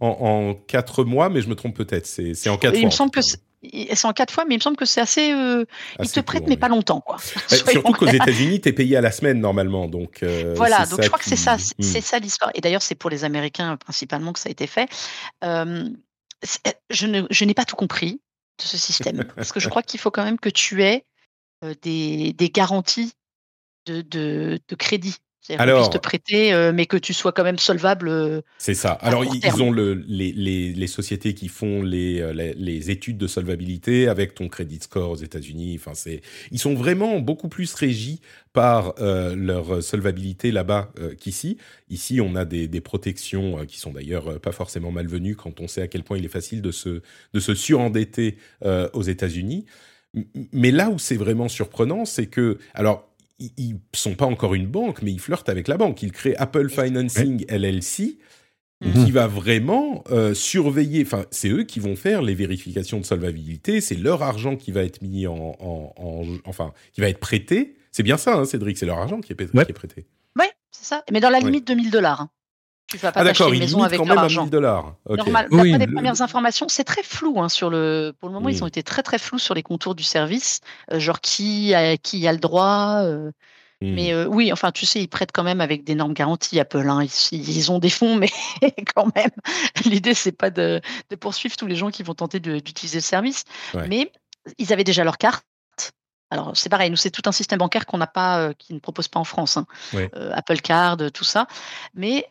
en, quatre mois, mais je me trompe peut-être. C'est en quatre fois. Il me semble que c'est en quatre fois, mais il me semble que c'est assez. Euh, ils te prêtent, mais pas longtemps, quoi. surtout qu'aux États-Unis, tu es payé à la semaine normalement, donc. voilà, donc je crois que c'est ça, c'est hmm. ça l'histoire. Et d'ailleurs, c'est pour les Américains principalement que ça a été fait. je n'ai pas tout compris de ce système. parce que je crois qu'il faut quand même que tu aies des, des, garanties de, de, de crédit. Alors, te prêter, mais que tu sois quand même solvable. c'est ça. Alors, ils, ont le, les, les, les, sociétés qui font les, les, études de solvabilité avec ton credit score aux États-Unis. Enfin, c'est, ils sont vraiment beaucoup plus régis par leur solvabilité là-bas qu'ici. Ici, on a des, des protections qui sont d'ailleurs pas forcément malvenues quand on sait à quel point il est facile de se, de se surendetter aux États-Unis. Mais là où c'est vraiment surprenant, c'est que, alors, ils sont pas encore une banque, mais ils flirtent avec la banque. Ils créent Apple Financing LLC, mhm. qui va vraiment euh, surveiller. Enfin, c'est eux qui vont faire les vérifications de solvabilité. C'est leur argent qui va être mis en, enfin, qui va être prêté. C'est bien ça, hein, Cédric. C'est leur argent qui est, prêté. Oui, c'est ça. Mais dans la limite de 1000 dollars. Hein. Tu vas pas ah une maison avec quand même argent. 1000 dollars. Normal. Oui, des premières informations, c'est très flou hein, sur le. Pour le moment, ils ont été très très flous sur les contours du service, euh, genre qui a, qui a le droit. Euh. Mais euh, oui, enfin, tu sais, ils prêtent quand même avec d'énormes garanties, Apple. Hein. Ils, ont des fonds, mais quand même, l'idée, c'est pas de, de, poursuivre tous les gens qui vont tenter d'utiliser le service. Mais ils avaient déjà leur carte. Alors c'est pareil, nous c'est tout un système bancaire qu'on n'a pas, euh, qui ne propose pas en France, hein. euh, Apple Card, tout ça. Mais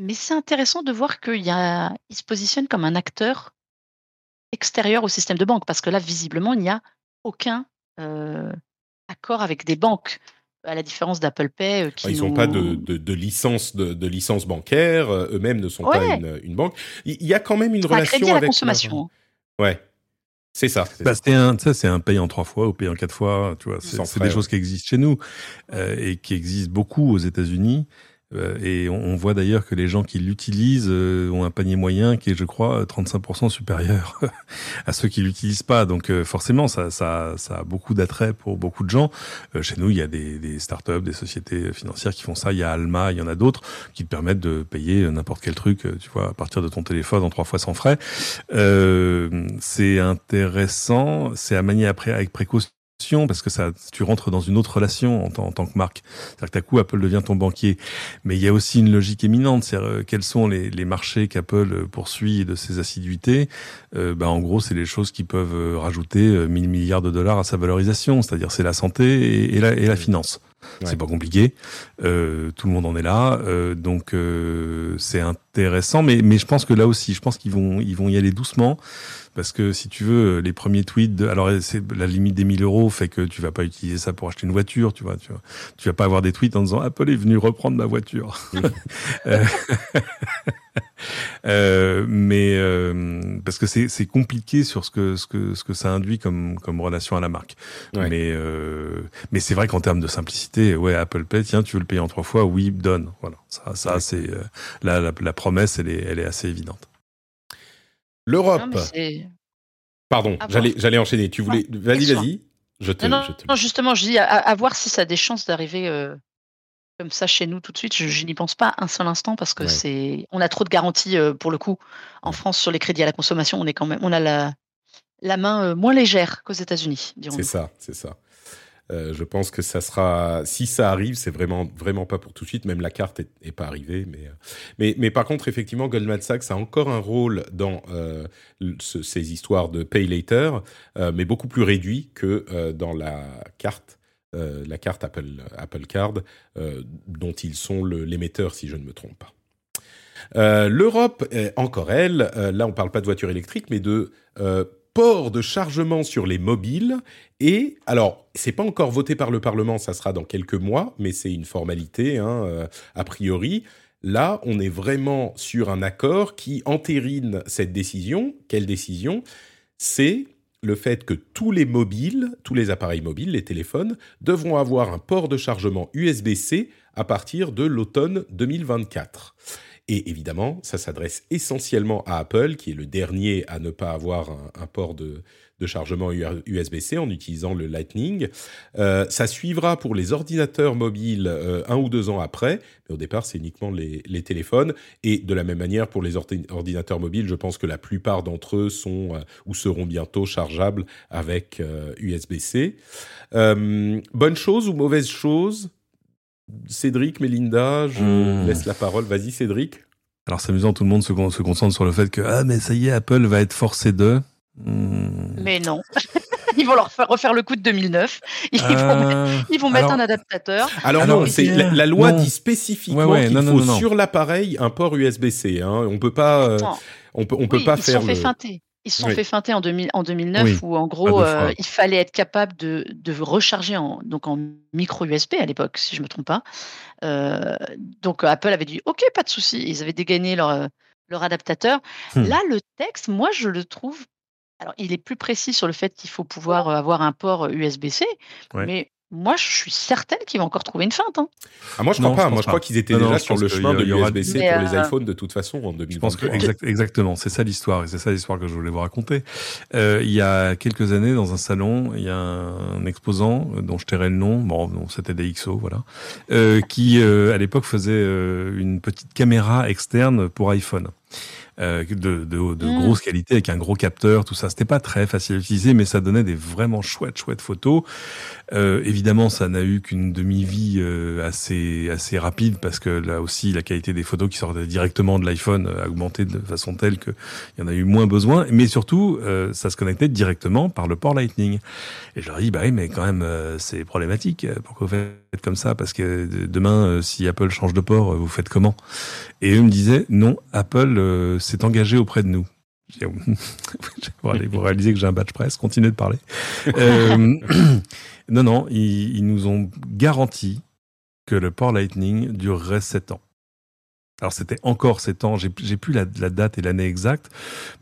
mais c'est intéressant de voir qu'il se positionne comme un acteur extérieur au système de banque, parce que là visiblement il n'y a aucun accord avec des banques, à la différence d'Apple Pay. qui Ils n'ont pas de, de, licence de, licence bancaire, eux-mêmes ne sont pas une, banque. Il y a quand même une relation un à la consommation. Hein. Ouais. C'est ça. Bah, c'est un, ça, c'est un paye en trois fois ou paye en quatre fois. Tu vois, c'est des choses qui existent chez nous euh, et qui existent beaucoup aux États-Unis. Euh, et on, voit d'ailleurs que les gens qui l'utilisent euh, ont un panier moyen qui est, je crois, 35% supérieur à ceux qui l'utilisent pas. Donc euh, forcément, ça, ça, ça, a beaucoup d'attrait pour beaucoup de gens. chez nous, il y a des, des startups, des sociétés financières qui font ça. Il y a Alma, il y en a d'autres qui te permettent de payer n'importe quel truc, tu vois, à partir de ton téléphone en trois fois sans frais. c'est intéressant, c'est à manier après avec précaution parce que ça, tu rentres dans une autre relation en, en tant que marque. C'est-à-dire que coup, Apple devient ton banquier. Mais il y a aussi une logique éminente. C'est euh, quels sont les, les marchés qu'Apple euh, poursuit de ses assiduités. Euh, ben, en gros, c'est les choses qui peuvent euh, rajouter 1000 milliards de dollars à sa valorisation. C'est-à-dire c'est la santé et, la, et la finance. C'est pas compliqué. Euh, tout le monde en est là, euh, donc euh, c'est intéressant. Mais mais je pense que là aussi, je pense qu'ils vont ils vont y aller doucement parce que si tu veux les premiers tweets, de, alors c'est la limite des 1000 euros fait que tu vas pas utiliser ça pour acheter une voiture, tu vois, tu vois, tu vas pas avoir des tweets en disant Apple est venu reprendre ma voiture. Euh, mais euh, parce que c'est compliqué sur ce que ce que ce que ça induit comme comme relation à la marque. Mais euh, mais c'est vrai qu'en termes de simplicité, ouais, Apple Pay, tiens, tu veux le payer en trois fois, oui, donne. Voilà, ça ça c'est la, la, promesse, elle est elle est assez évidente. L'Europe. Pardon, j'allais j'allais enchaîner. Tu voulais, vas-y, vas-y. Je te, non, je te... non, justement, je dis à, voir si ça a des chances d'arriver comme ça chez nous tout de suite, je, n'y pense pas un seul instant parce que c'est, on a trop de garanties euh, pour le coup. En France, sur les crédits à la consommation, on est quand même, on a la, la main euh, moins légère qu'aux États-Unis. C'est ça, c'est ça. Euh, je pense que ça sera, si ça arrive, c'est vraiment vraiment pas pour tout de suite. Même la carte est, pas arrivée, mais, mais mais par contre, effectivement, Goldman Sachs a encore un rôle dans ces histoires de pay later, mais beaucoup plus réduit que dans la carte euh, la carte Apple, Apple Card, euh, dont ils sont l'émetteur, si je ne me trompe pas. Euh, L'Europe, encore elle, là on ne parle pas de voiture électrique, mais de port de chargement sur les mobiles. Et alors, c'est pas encore voté par le Parlement, ça sera dans quelques mois, mais c'est une formalité, hein, a priori. Là, on est vraiment sur un accord qui entérine cette décision. Quelle décision? C'est le fait que tous les mobiles, tous les appareils mobiles, les téléphones, devront avoir un port de chargement USB-C à partir de l'automne 2024. Et évidemment, ça s'adresse essentiellement à Apple, qui est le dernier à ne pas avoir un, port de, chargement USB-C en utilisant le Lightning. Euh, ça suivra pour les ordinateurs mobiles euh, un ou deux ans après, mais au départ, c'est uniquement les, téléphones. Et de la même manière, pour les ordinateurs mobiles, je pense que la plupart d'entre eux sont euh, ou seront bientôt chargeables avec USB-C. bonne chose ou mauvaise chose? Cédric, Mélinda, je hmm. laisse la parole. Vas-y, Cédric. Alors c'est amusant, tout le monde se, se, concentre sur le fait que ah mais ça y est, Apple va être forcé de. Hmm. Mais non. ils vont leur faire refaire le coup de 2009. Ils vont mettre, ils vont mettre un adaptateur. Alors, non, c'est la, loi dit spécifiquement qu'il faut sur l'appareil un port USB-C. Hein. On peut pas, euh, on peut, on peut pas ils faire. Sont fait feinter. Ils se sont fait feinter en, 2000, en 2009 où en gros euh, il fallait être capable de, de recharger en, donc en micro USB à l'époque, si je ne me trompe pas. Euh, donc Apple avait dit OK, pas de souci. Ils avaient dégainé leur, leur adaptateur. Hmm. Là, le texte, moi, je le trouve alors, il est plus précis sur le fait qu'il faut pouvoir avoir un port USB-C, mais moi, je suis certaine qu'ils vont encore trouver une feinte. Hein. Ah, moi, je crois pas. moi, je crois qu'ils étaient déjà sur le chemin de l'USB-C pour les iPhones de toute façon en 2020. Je pense que exactement, c'est ça l'histoire, et c'est ça l'histoire que je voulais vous raconter. Euh, il y a quelques années, dans un salon, il y a un, exposant euh, dont je tairai le nom. Bon, c'était DxO, voilà, euh, qui à l'époque faisait une petite caméra externe pour iPhone. Euh, de, de, de mm. grosse qualité avec un gros capteur, tout ça. C'était pas très facile à utiliser, mais ça donnait des vraiment chouettes, chouettes photos. Euh, évidemment, ça n'a eu qu'une demi-vie euh, assez assez rapide parce que là aussi, la qualité des photos qui sortaient directement de l'iPhone a augmenté de façon telle qu'il y en a eu moins besoin. Mais surtout, ça se connectait directement par le port Lightning. Et je leur dis, bah oui, mais quand même, c'est problématique. Pourquoi vous faites comme ça? Parce que demain, si Apple change de port, vous faites comment? Et eux me disaient, non, Apple s'est engagé auprès de nous. vous réalisez que j'ai un badge presse, continuez de parler. Euh, non, non, ils, ils, nous ont garanti que le port Lightning durerait 7 ans. Alors c'était encore 7 ans, j'ai plus la, date et l'année exacte,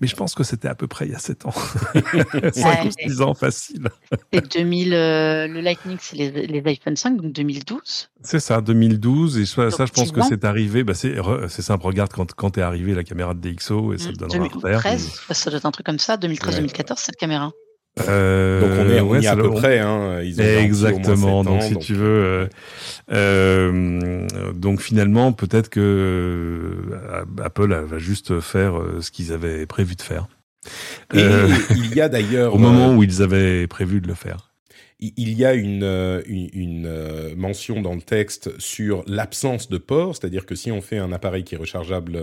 mais je pense que c'était à peu près il y a 7 ans. 5 ou 6 ans facile. Et 2000, euh, le Lightning, c'est les, les, iPhone 5, donc 2012 C'est ça, 2012, et ça, je pense que c'est arrivé, bah c'est simple, regarde quand, quand t'es arrivé la caméra de DxO, et ça te donnera 2013, ça doit être un truc comme ça, 2013-2014 cette caméra. Euh, donc on est, on à peu près. Hein, ils ont exactement. donc si tu veux, euh, euh, donc finalement peut-être que Apple va juste faire ce qu'ils avaient prévu de faire. Et il y a d'ailleurs au moment où ils avaient prévu de le faire. Il y a une, une, une mention dans le texte sur l'absence de port, c'est-à-dire que si on fait un appareil qui est rechargeable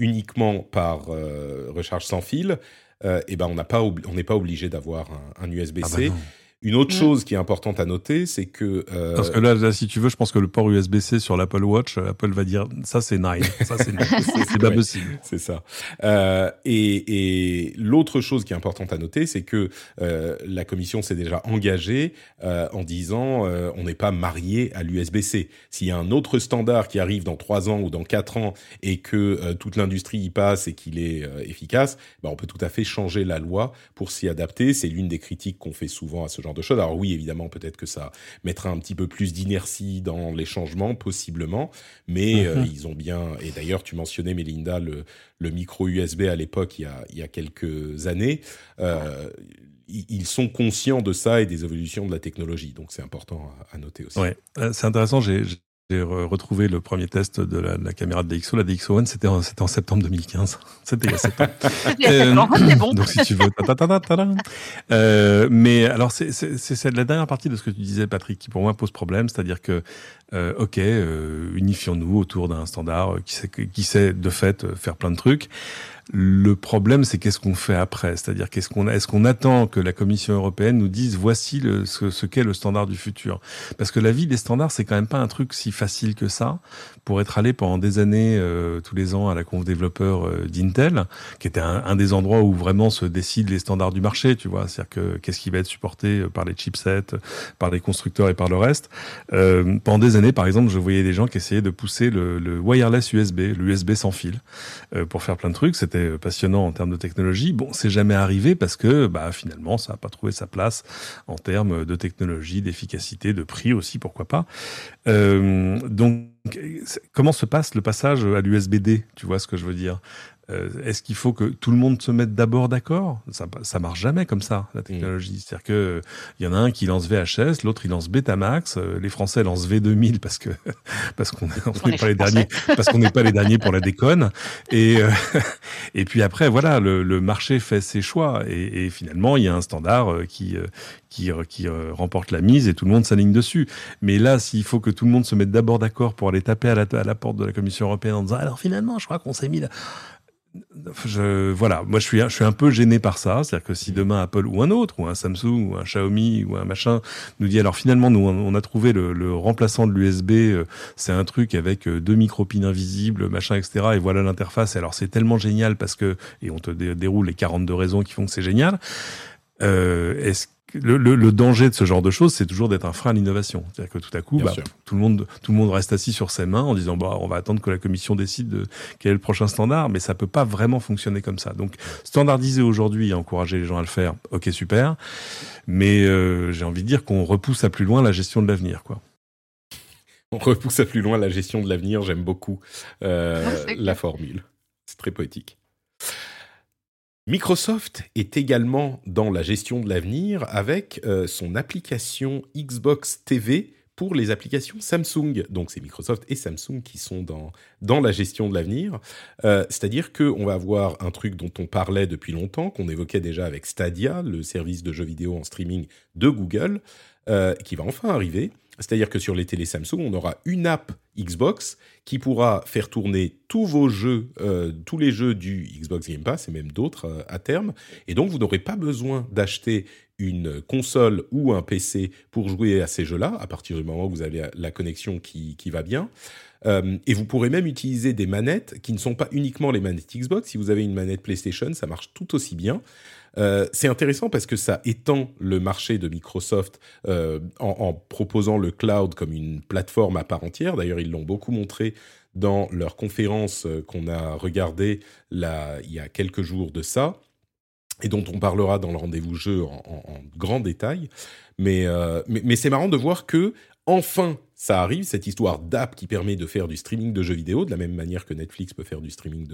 uniquement par recharge sans fil, euh, et ben on n'est pas obligé d'avoir un, USB-C. Une autre mm. chose qui est importante à noter, c'est que euh... parce que là, si tu veux, je pense que le port USB-C sur l'Apple Watch, euh, Apple va dire ça c'est nine, ça c'est c'est pas possible. C'est ça. Euh, et, et l'autre chose qui est importante à noter, c'est que euh, la Commission s'est déjà engagée euh, en disant euh, on n'est pas marié à l'USB-C. S'il y a un autre standard qui arrive dans trois ans ou dans quatre ans et que toute l'industrie y passe et qu'il est efficace, ben on peut tout à fait changer la loi pour s'y adapter. C'est l'une des critiques qu'on fait souvent à ce genre de choses. Alors oui, évidemment, peut-être que ça mettra un petit peu plus d'inertie dans les changements, possiblement, mais euh, mhm. ils ont bien. Et d'ailleurs, tu mentionnais, Melinda, le, le micro USB à l'époque, il, y a, il y a quelques années. Euh, ils sont conscients de ça et des évolutions de la technologie, donc c'est important à, noter aussi. Ouais, euh, c'est intéressant. J'ai j'ai retrouvé le premier test de la, caméra de DxO. La DxO One, c'était en, en, septembre 2015. C'était il y a 7 ans. euh, bon. Donc, si tu veux. euh, mais alors, c'est la dernière partie de ce que tu disais, Patrick, qui pour moi pose problème. C'est-à-dire que, euh, OK, euh, unifions-nous autour d'un standard qui sait, qui sait de fait faire plein de trucs. Le problème, c'est qu'est-ce qu'on fait après? C'est-à-dire qu'est-ce qu'on est-ce qu'on attend que la Commission européenne nous dise voici le, ce, qu'est le standard du futur? Parce que la vie des standards, c'est quand même pas un truc si facile que ça. Pour être allé pendant des années, euh, tous les ans, à la conf développeur euh, d'Intel, qui était un, des endroits où vraiment se décident les standards du marché, tu vois? C'est-à-dire que qu'est-ce qui va être supporté euh, par les chipsets, par les constructeurs et par le reste? Euh, pendant des années, par exemple, je voyais des gens qui essayaient de pousser le, le wireless USB, l'USB sans fil, pour faire plein de trucs. C'était passionnant en termes de technologie. Bon, c'est jamais arrivé parce que bah, finalement, ça n'a pas trouvé sa place en termes de technologie, d'efficacité, de prix aussi, pourquoi pas. Euh, donc, comment se passe le passage à l'USB-D Tu vois ce que je veux dire? Euh, Est-ce qu'il faut que tout le monde se mette d'abord d'accord? Ça ça marche jamais comme ça la technologie. C'est-à-dire que il y en a un qui lance VHS, l'autre il lance Betamax, euh, les Français lancent V2000 parce que parce qu'on On n'est est pas les français. derniers parce qu'on n'est pas les derniers pour la déconne. Et euh, et puis après voilà le, le marché fait ses choix et, et finalement il y a un standard euh, qui euh, qui, euh, qui euh, remporte la mise et tout le monde s'aligne dessus. Mais là, s'il faut que tout le monde se mette d'abord d'accord pour aller taper à la, à la porte de la Commission européenne en disant alors finalement, je crois qu'on s'est mis là. Voilà, moi je suis, je suis un peu gêné par ça. C'est-à-dire que si demain Apple ou un autre, ou un Samsung, ou un Xiaomi, ou un machin, nous dit alors finalement, nous on a trouvé le, remplaçant de l'USB, euh, c'est un truc avec euh, deux micro-pins invisibles, machin, etc. Et voilà l'interface. Alors c'est tellement génial parce que, et on te dé- déroule les 42 raisons qui font que c'est génial. Euh, est-ce le, le, le danger de ce genre de choses, c'est toujours d'être un frein à l'innovation. C'est-à-dire que tout à coup, bah, tout le monde, tout le monde reste assis sur ses mains en disant, bah, on va attendre que la commission décide de quel est le prochain standard, mais ça peut pas vraiment fonctionner comme ça. Donc, standardiser aujourd'hui et encourager les gens à le faire, ok, super. Mais euh, j'ai envie de dire qu'on repousse à plus loin la gestion de l'avenir, quoi. On repousse à plus loin la gestion de l'avenir. J'aime beaucoup euh, la formule. C'est très poétique. Microsoft est également dans la gestion de l'avenir avec euh, son application Xbox TV pour les applications Samsung. Donc c'est Microsoft et Samsung qui sont dans, dans la gestion de l'avenir. Euh, C'est-à-dire qu'on va avoir un truc dont on parlait depuis longtemps, qu'on évoquait déjà avec Stadia, le service de jeux vidéo en streaming de Google, euh, qui va enfin arriver. C'est-à-dire que sur les télés Samsung, on aura une app Xbox qui pourra faire tourner tous vos jeux, euh, tous les jeux du Xbox Game Pass et même d'autres euh, à terme. Et donc, vous n'aurez pas besoin d'acheter une console ou un PC pour jouer à ces jeux-là, à partir du moment où vous avez la connexion qui, qui va bien. Euh, et vous pourrez même utiliser des manettes qui ne sont pas uniquement les manettes Xbox. Si vous avez une manette PlayStation, ça marche tout aussi bien. Euh, c'est intéressant parce que ça étend le marché de Microsoft euh, en, proposant le cloud comme une plateforme à part entière. D'ailleurs, ils l'ont beaucoup montré dans leur conférence euh, qu'on a regardée là, il y a quelques jours de ça et dont on parlera dans le rendez-vous jeu en, grand détail. Mais, c'est marrant de voir que enfin ça arrive, cette histoire d'app qui permet de faire du streaming de jeux vidéo, de la même manière que Netflix peut faire du streaming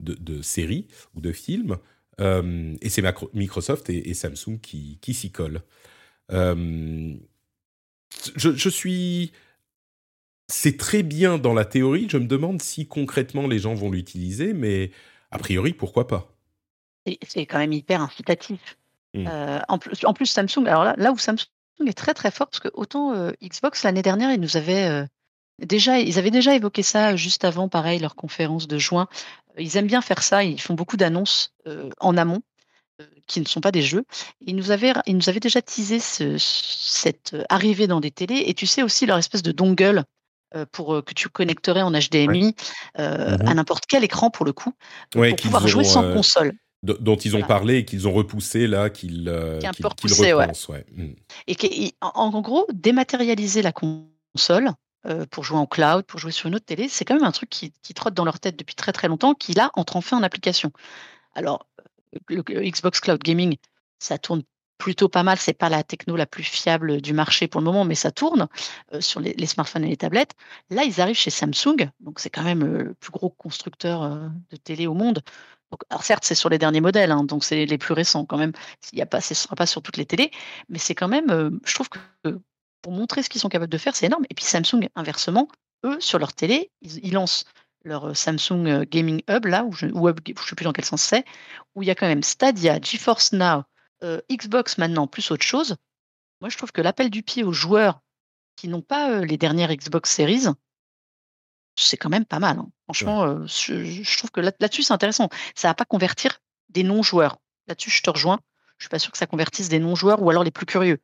de séries ou de films. Euh, et c'est Microsoft et, et Samsung qui, qui s'y collent. Euh, je, je suis... C'est très bien dans la théorie, je me demande si concrètement les gens vont l'utiliser, mais a priori, pourquoi pas? C'est quand même hyper incitatif. Mm. Euh, en, plus, en plus, Samsung, alors là, là où Samsung est très très fort, parce que autant Xbox l'année dernière, ils nous avaient euh, déjà, ils avaient déjà évoqué ça juste avant, pareil, leur conférence de juin. Ils aiment bien faire ça, ils font beaucoup d'annonces euh, en amont euh, qui ne sont pas des jeux. Ils nous avaient, ils nous avaient déjà teasé ce- cette arrivée dans des télés, et tu sais aussi leur espèce de dongle euh, pour que tu connecterais en HDMI Mhm. à n'importe quel écran pour le coup, Ouais, pour pouvoir jouer sans console. dont ils ont Voilà. parlé et qu'ils ont repoussé là, qu'ils ouais. repensent, ouais. Mm. Et en gros, dématérialiser la console euh, pour jouer en cloud, pour jouer sur une autre télé, c'est quand même un truc qui, trotte dans leur tête depuis très très longtemps, qui là entre enfin en application. Alors, euh, le, Xbox Cloud Gaming, ça tourne plutôt pas mal. C'est pas la techno la plus fiable du marché pour le moment, mais ça tourne euh, sur les, smartphones et les tablettes. Là, ils arrivent chez Samsung, donc c'est quand même le plus gros constructeur de télé au monde. Alors certes, c'est sur les derniers modèles, hein, donc c'est les plus récents quand même. Il y a pas, ce ne sera pas sur toutes les télés, mais c'est quand même, je trouve que pour montrer ce qu'ils sont capables de faire, c'est énorme. Et puis Samsung, inversement, eux, sur leur télé, ils, ils lancent leur euh, Samsung euh, Gaming Hub, là, ou je ne sais plus dans quel sens c'est, où il y a quand même Stadia, GeForce Now, euh, Xbox maintenant, plus autre chose. Moi, je trouve que l'appel du pied aux joueurs qui n'ont pas euh, les dernières Xbox Series, c'est quand même pas mal. hein. Franchement, euh, je, je trouve que là- là-dessus, c'est intéressant. Ça va pas convertir des non-joueurs. Là-dessus, je te rejoins. Je suis pas sûr que ça convertisse des non-joueurs ou alors les plus curieux.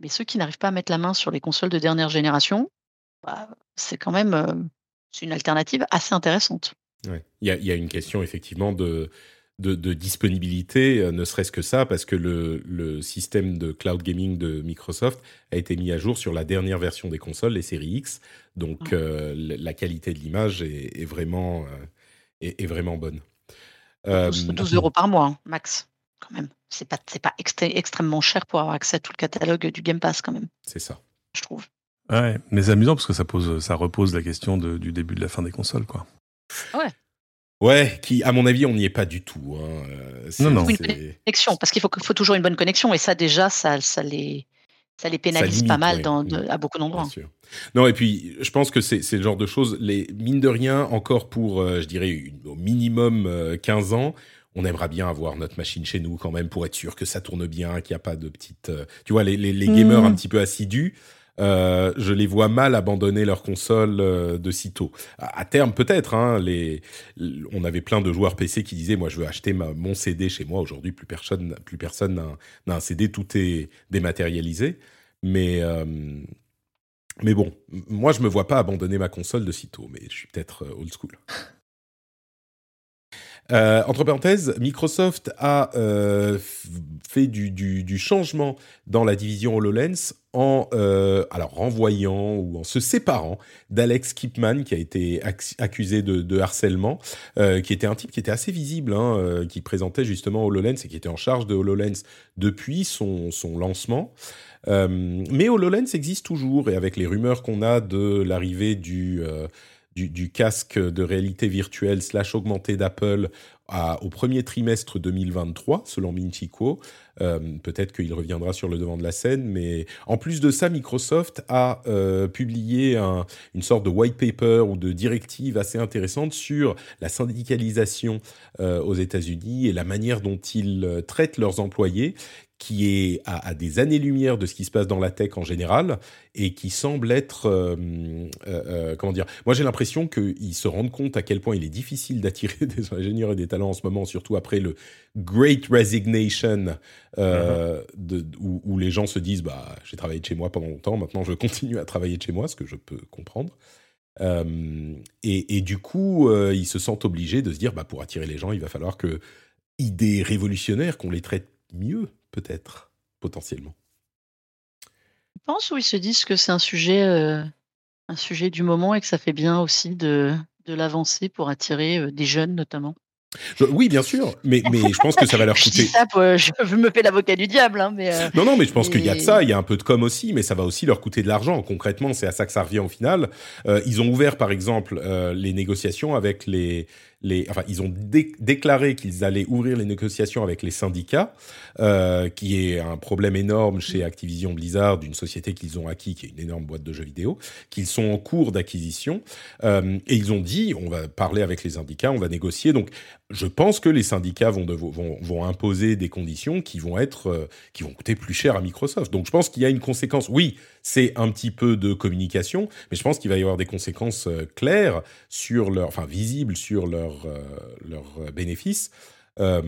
Mais ceux qui n'arrivent pas à mettre la main sur les consoles de dernière génération, bah, c'est quand même euh, une alternative assez intéressante. Ouais. Il y, a, il y a une question effectivement de, de, de disponibilité, euh, ne serait-ce que ça, parce que le, le système de cloud gaming de Microsoft a été mis à jour sur la dernière version des consoles, les séries X. Donc Mm. euh, la qualité de l'image est, est vraiment, euh, est, est vraiment bonne. Euh, 12, 12 euros par mois, hein, max, quand même. C'est pas, c'est pas extré- extrêmement cher pour avoir accès à tout le catalogue du Game Pass, quand même, C'est ça. je trouve. Ouais, mais c'est amusant parce que ça pose, ça repose la question de- du début de la fin des consoles, quoi. Ouais. Ouais, qui, à mon avis, on n'y est pas du tout. Hein. Euh, Non, non. Une connexion, parce qu'il faut, faut toujours une bonne connexion, et ça déjà, ça, ça les, ça les pénalise limite, pas mal ouais. dans, de- Mm. à beaucoup d'endroits. Bien sûr. Non, et puis je pense que c'est c'est le genre de choses, les mine de rien, encore pour, euh, je dirais, une- au minimum euh, 15 ans, on aimerait bien avoir notre machine chez nous quand même pour être sûr que ça tourne bien, qu'il n'y a pas de petites... euh, tu vois, les, les, les gamers Mm. un petit peu assidus, euh, je les vois mal abandonner leur console euh, de sitôt. À, à terme, peut-être. Hein, les, on avait plein de joueurs PC qui disaient, moi, je veux acheter ma, mon CD chez moi. Aujourd'hui, plus personne, plus personne n'a un- CD, tout est dématérialisé. Mais euh, mais bon, moi je me vois pas abandonner ma console de sitôt, mais je suis peut-être old school. Euh, entre parenthèses, Microsoft a euh, fait du, du, du changement dans la division HoloLens en euh, alors renvoyant ou en se séparant d'Alex Kipman qui a été ac- accusé de, harcèlement, euh, qui était un type qui était assez visible, hein, euh, qui présentait justement HoloLens et qui était en charge de HoloLens depuis son, son lancement. Euh, mais HoloLens existe toujours et avec les rumeurs qu'on a de l'arrivée du, du, casque de réalité virtuelle slash augmentée d'Apple au premier trimestre 2023, selon Minchico. Euh, Peut-être qu'il reviendra sur le devant de la scène, mais en plus de ça, Microsoft a euh, publié un- une sorte de white paper ou de directive assez intéressante sur la syndicalisation euh, aux États-Unis et la manière dont ils traitent leurs employés qui est à, à des années-lumière de ce qui se passe dans la tech en général et qui semble être, euh, euh, euh, comment dire, moi j'ai l'impression qu'ils se rendent compte à quel point il est difficile d'attirer des ingénieurs et des talents en ce moment, surtout après le Great Resignation, euh, de, où, où les gens se disent, bah j'ai travaillé de chez moi pendant longtemps, maintenant je continue à travailler de chez moi, ce que je peux comprendre. Et, et du coup, ils se sentent obligés de se dire, bah, pour attirer les gens, il va falloir que idées révolutionnaires, qu'on les traite mieux, peut-être, potentiellement. Je pense ou ils se disent que c'est un sujet, euh, un sujet du moment et que ça fait bien aussi de, de l'avancer pour attirer euh, des jeunes notamment? Je- oui, bien sûr, mais, mais je pense que ça va leur Je dis coûter. ça, pour- je, me fais l'avocat du diable, hein, mais euh, Non, non, mais je pense qu'il y a de ça, il y a un peu de com aussi, mais ça va aussi leur coûter de l'argent. Concrètement, c'est à ça que ça revient au final. Euh, ils ont ouvert, par exemple, euh, les négociations avec les, les, enfin, ils ont dé- déclaré qu'ils allaient ouvrir les négociations avec les syndicats, euh, qui est un problème énorme chez Activision Blizzard, une société qu'ils ont acquis, qui est une énorme boîte de jeux vidéo, qu'ils sont en cours d'acquisition, Euh, et ils ont dit, on va parler avec les syndicats, on va négocier. Donc, je pense que les syndicats vont, devo- vont, vont imposer des conditions qui vont être, euh, qui vont coûter plus cher à Microsoft. Donc, je pense qu'il y a une conséquence. Oui, c'est un petit peu de communication, mais je pense qu'il va y avoir des conséquences claires sur leur, enfin visibles sur leurs euh, leurs euh, bénéfices, euh,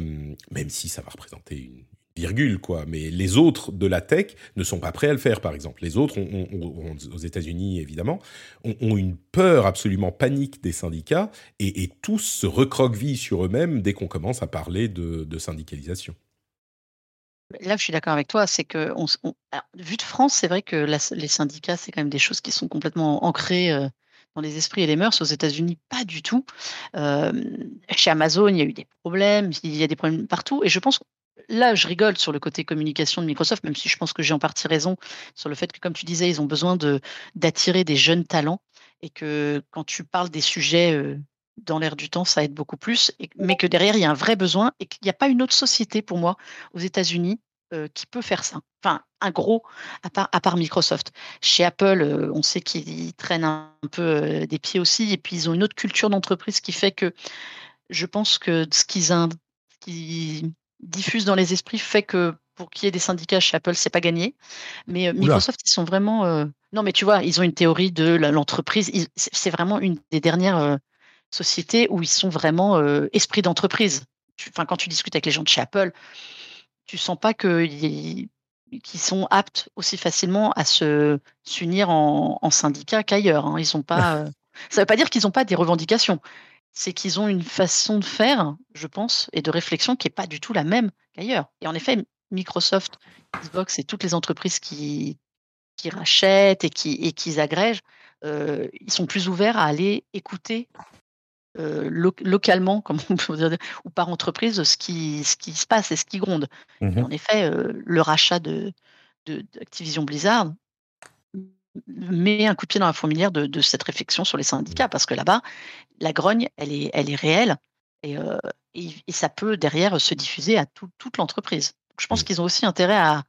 même si ça va représenter une virgule quoi. Mais les autres de la tech ne sont pas prêts à le faire, par exemple. Les autres, aux États-Unis évidemment, ont, une peur absolument panique des syndicats et, tous se recroquevillent sur eux-mêmes dès qu'on commence à parler de, syndicalisation. là je suis d'accord avec toi, c'est que on, vu de France, c'est vrai que les syndicats, c'est quand même des choses qui sont complètement ancrées euh, dans les esprits et les mœurs. Aux États-Unis, pas du tout. Chez Amazon, il y a eu des problèmes, il y a des problèmes partout, et je pense là, je rigole sur le côté communication de Microsoft, même si je pense que j'ai en partie raison sur le fait que, comme tu disais, ils ont besoin d'attirer des jeunes talents et que quand tu parles des sujets dans l'air du temps, ça aide beaucoup plus, mais que derrière, il y a un vrai besoin et qu'il n'y a pas une autre société pour moi aux États-Unis euh, qui peut faire ça. Enfin, un gros, à part, à part Microsoft. Chez Apple, euh, on sait qu'ils traînent un, un peu euh, des pieds aussi, et puis ils ont une autre culture d'entreprise qui fait que je pense que ce qu'ils diffusent dans les esprits fait que pour qu'il y ait des syndicats chez Apple, c'est pas gagné. Mais Microsoft, ils sont vraiment. Non, mais tu vois, ils ont une théorie de l'entreprise. C'est vraiment une des dernières sociétés où ils sont vraiment esprit d'entreprise. Enfin, quand tu discutes avec les gens de chez Apple, tu sens pas qu'ils sont aptes aussi facilement à se s'unir en, en syndicat qu'ailleurs. hein. Ils sont pas. euh, Ça veut pas dire qu'ils n'ont pas des revendications. C'est qu'ils ont une façon de faire, je pense, et de réflexion qui est pas du tout la même qu'ailleurs. Et en effet, Microsoft, Xbox et toutes les entreprises qui qui rachètent et qui et qui agrègent, euh, ils sont plus ouverts à aller écouter euh, lo- localement, comme on peut dire, ou par entreprise, ce qui, ce qui se passe et ce qui gronde. Mhm. en effet, euh, le rachat de, d'Activision Blizzard met un coup de pied dans la fourmilière de, de cette réflexion sur les syndicats, parce que là-bas, la grogne, elle est, elle est réelle. Et, et, ça peut derrière se diffuser à toute l'entreprise. Je pense mmh. qu'ils ont aussi intérêt à,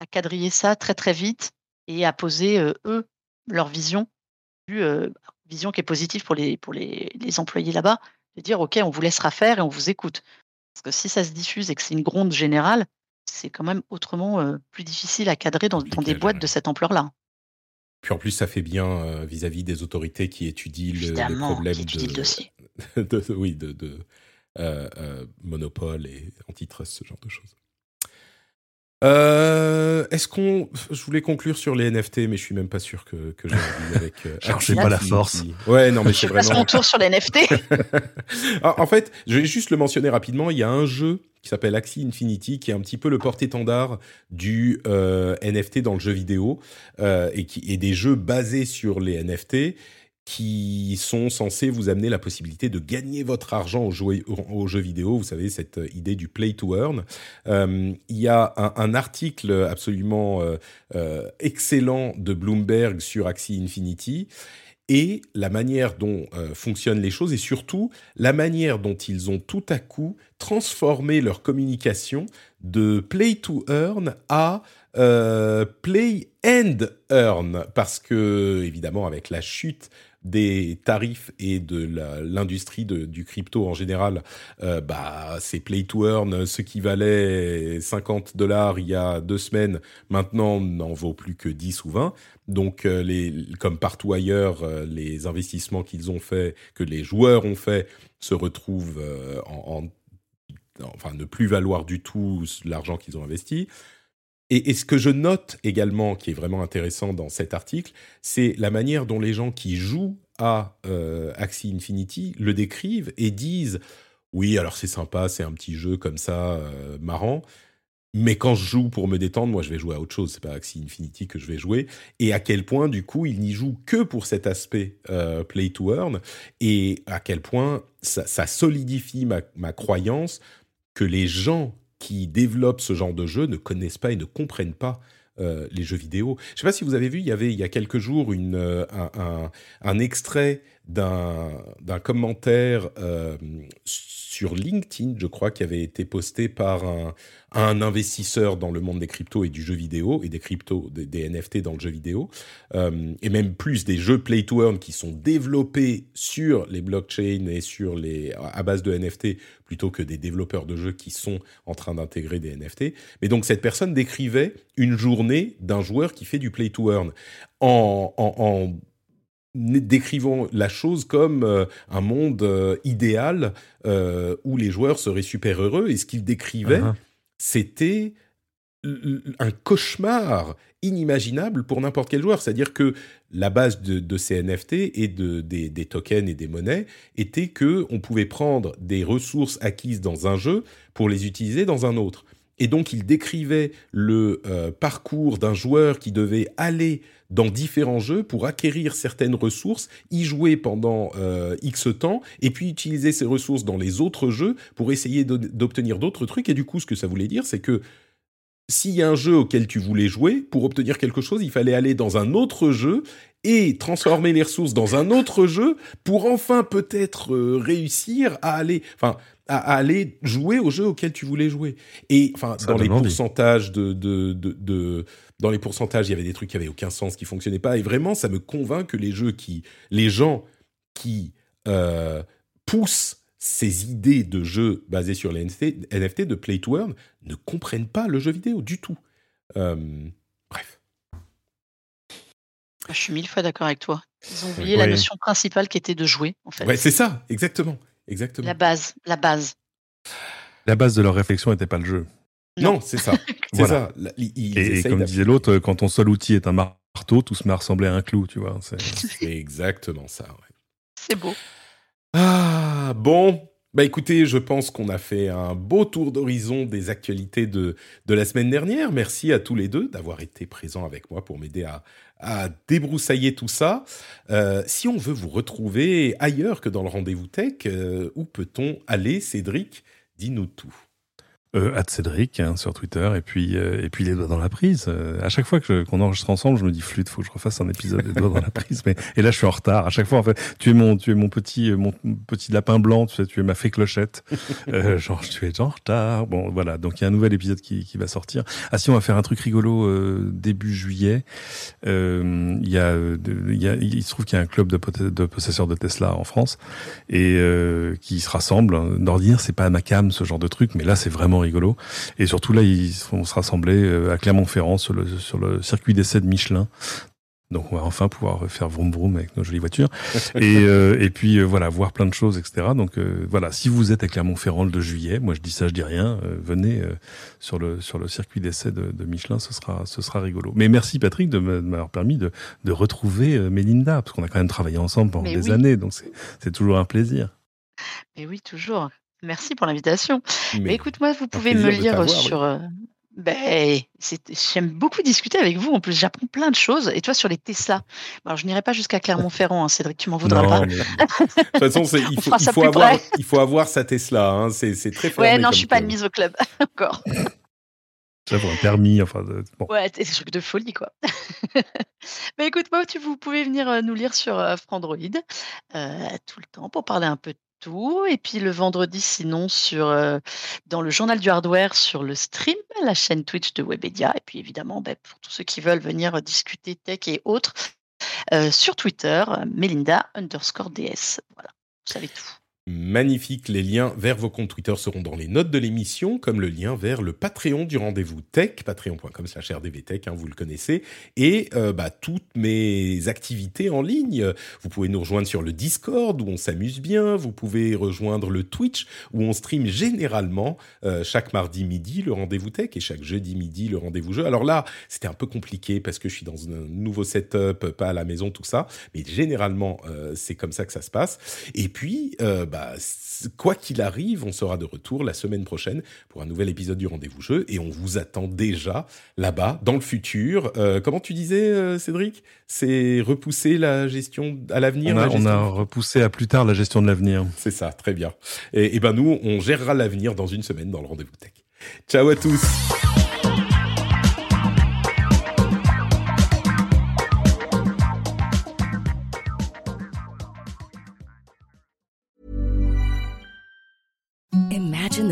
à, quadriller ça très très vite et à poser eux leur vision, vision qui est positive pour les, pour les, les employés là-bas, de dire ok, on vous laissera faire et on vous écoute. Parce que si ça se diffuse et que c'est une gronde générale, c'est quand même autrement plus difficile à cadrer dans, dans des boîtes de cette ampleur-là. Puis en plus, ça fait bien vis-à-vis des autorités qui étudient le, problème de, le dossier. oui, de, de monopole et antitrust, ce genre de choses. Euh, est-ce qu'on. Je voulais conclure sur les NFT, mais je suis même pas sûr que, que j'ai envie avec. Euh, pas la force. Ouais, non, mais c'est vraiment. passe mon tour sur les NFT. En fait, je vais juste le mentionner rapidement. Il y a un jeu qui s'appelle Axie Infinity, qui est un petit peu le porte-étendard du euh, NFT dans le jeu vidéo, euh, et qui est des jeux basés sur les NFT qui sont censés vous amener la possibilité de gagner votre argent aux jeux, vidéo. Vous savez, cette idée du play to earn. Euh, il y a un, article absolument euh, euh, excellent de Bloomberg sur Axie Infinity et la manière dont fonctionnent les choses et surtout la manière dont ils ont tout à coup transformé leur communication de play to earn à play and earn parce que évidemment avec la chute des tarifs et de l'industrie du crypto en général, euh, bah, c'est play to earn. Ce qui valait 50 dollars il y a deux semaines, maintenant n'en vaut plus que 10 ou 20. Donc, euh, les, comme partout ailleurs, euh, les investissements qu'ils ont fait, que les joueurs ont fait, se retrouvent en, enfin, ne plus valoir du tout l'argent qu'ils ont investi. Et, ce que je note également, qui est vraiment intéressant dans cet article, c'est la manière dont les gens qui jouent à euh, Axie Infinity le décrivent et disent oui, alors c'est sympa, c'est un petit jeu comme ça, euh, marrant. Mais quand je joue pour me détendre, moi je vais jouer à autre chose. C'est pas Axie Infinity que je vais jouer. Et à quel point, du coup, il n'y joue que pour cet aspect euh, play to earn. Et à quel point ça, solidifie ma croyance que les gens qui développent ce genre de jeu ne connaissent pas et ne comprennent pas euh, les jeux vidéo. Je ne sais pas si vous avez vu, il y avait il y a quelques jours euh, un, un, extrait d'un commentaire euh, sur LinkedIn, je crois, qui avait été posté par un, un, investisseur dans le monde des cryptos et du jeu vidéo, et des cryptos, des, NFT dans le jeu vidéo, euh, et même plus des jeux play to earn qui sont développés sur les blockchains et sur les, à base de NFT, plutôt que des développeurs de jeux qui sont en train d'intégrer des NFT. Mais donc cette personne décrivait une journée d'un joueur qui fait du play to earn en, décrivons la chose comme euh, un monde euh, idéal où les joueurs seraient super heureux. Et ce qu'il décrivait, uh-huh. C'était un cauchemar inimaginable pour n'importe quel joueur. C'est-à-dire que la base de, ces NFT et de, des, des, tokens et des monnaies était que on pouvait prendre des ressources acquises dans un jeu pour les utiliser dans un autre. Et donc il décrivait le parcours d'un joueur qui devait aller dans différents jeux pour acquérir certaines ressources, y jouer pendant euh, X temps, et puis utiliser ces ressources dans les autres jeux pour essayer d'obtenir d'autres trucs. Et du coup, ce que ça voulait dire, c'est que s'il y a un jeu auquel tu voulais jouer, pour obtenir quelque chose, il fallait aller dans un autre jeu et transformer les ressources dans un autre jeu pour enfin peut-être euh, réussir à aller, enfin, à, aller jouer au jeu auquel tu voulais jouer. Et enfin, dans les pourcentages de, de, de dans les pourcentages, il y avait des trucs qui avaient aucun sens, qui fonctionnaient pas. Et vraiment, ça me convainc que les jeux qui, les gens qui euh, poussent ces idées de jeux basés sur les NFT, de play to earn ne comprennent pas le jeu vidéo du tout. Euh, bref. Je suis mille fois d'accord avec toi. Ils ont oublié la notion principale qui était de jouer, en fait. Ouais, c'est ça, exactement, exactement. La base, la base. La base de leur réflexion n'était pas le jeu. Non, c'est ça. C'est ça. et, comme disait l'autre, quand ton seul outil est un marteau, tout se met à ressembler à un clou, tu vois. C'est exactement ça. C'est beau. Ah, bon. Bah écoutez, je pense qu'on a fait un beau tour d'horizon des actualités de, de la semaine dernière. Merci à tous les deux d'avoir été présents avec moi pour m'aider à, à débroussailler tout ça. Euh, si on veut vous retrouver ailleurs que dans le rendez-vous tech, euh, où peut-on aller, Cédric? Dis-nous tout. Euh, Cédric hein, sur Twitter et puis euh, et puis les doigts dans la prise. Euh, à chaque fois que qu'on enregistre ensemble, je me dis flûte, faut que je refasse un épisode des doigts dans la prise. Mais et là, je suis en retard. À chaque fois, en fait, tu es mon tu es mon petit mon petit lapin blanc. Tu sais, tu es ma fée clochette. Euh, genre, tu es en retard. Bon, voilà. Donc il y a un nouvel épisode qui qui va sortir. Ah si, on va faire un truc rigolo euh, début juillet. Il y a il y a il se trouve qu'il y a un club de, de possesseurs de Tesla en France et qui se rassemble. D'ordinaire, c'est pas à ma cam ce genre de truc, mais là, c'est vraiment rigolo. Et surtout là, ils vont se rassembler euh, à Clermont-Ferrand sur le, sur le circuit d'essai de Michelin. Donc on va enfin pouvoir faire vroom vroom avec nos jolies voitures et, euh, et puis euh, voilà voir plein de choses etc. Donc voilà si vous êtes à Clermont-Ferrand le 2 juillet, moi je dis ça je dis rien, venez sur le sur le circuit d'essai de, de, Michelin, ce sera ce sera rigolo. Mais merci Patrick de m'avoir permis de, de retrouver Mélinda parce qu'on a quand même travaillé ensemble pendant des années donc c'est toujours un plaisir. Mais oui toujours. Merci pour l'invitation. Mais, écoute-moi, vous pouvez me lire sur. Euh, ben, j'aime beaucoup discuter avec vous. En plus, j'apprends plein de choses. Et toi, sur les Tesla? Alors, je n'irai pas jusqu'à Clermont-Ferrand, hein, Cédric, tu m'en voudras pas. De toute façon, il faut, il, faut avoir, il faut, avoir, sa Tesla. Hein. C'est très fermé. Ouais, non, je suis pas admise au club encore. J'avoue, un permis, enfin. Bon. Ouais, c'est des trucs de folie, quoi. Mais écoute, moi, tu, vous pouvez venir euh, nous lire sur euh, Frandroid euh, tout le temps pour parler un peu de et puis le vendredi, sinon, sur, euh, dans le journal du hardware, sur le stream, la chaîne Twitch de Webedia. Et puis évidemment, ben, pour tous ceux qui veulent venir discuter tech et autres, euh, sur Twitter, Melinda underscore DS. Voilà, vous savez tout. Magnifique, les liens vers vos comptes Twitter seront dans les notes de l'émission, comme le lien vers le Patreon du rendez-vous tech, patreon.com slash rdvtech, hein, vous le connaissez, et euh, bah, toutes mes activités en ligne. Vous pouvez nous rejoindre sur le Discord, où on s'amuse bien, vous pouvez rejoindre le Twitch, où on stream généralement euh, chaque mardi midi le rendez-vous tech, et chaque jeudi midi le rendez-vous jeu. Alors là, c'était un peu compliqué, parce que je suis dans un nouveau setup, pas à la maison, tout ça, mais généralement, euh, c'est comme ça que ça se passe. Et puis, bah, quoi qu'il arrive, on sera de retour la semaine prochaine pour un nouvel épisode du Rendez-vous Jeu et on vous attend déjà là-bas, dans le futur. Euh, comment tu disais, euh, Cédric? C'est repousser la gestion à l'avenir on, a, repoussé à plus tard la gestion de l'avenir. C'est ça, très bien. Et, et ben nous, on gérera l'avenir dans une semaine dans le Rendez-vous Tech. Ciao à tous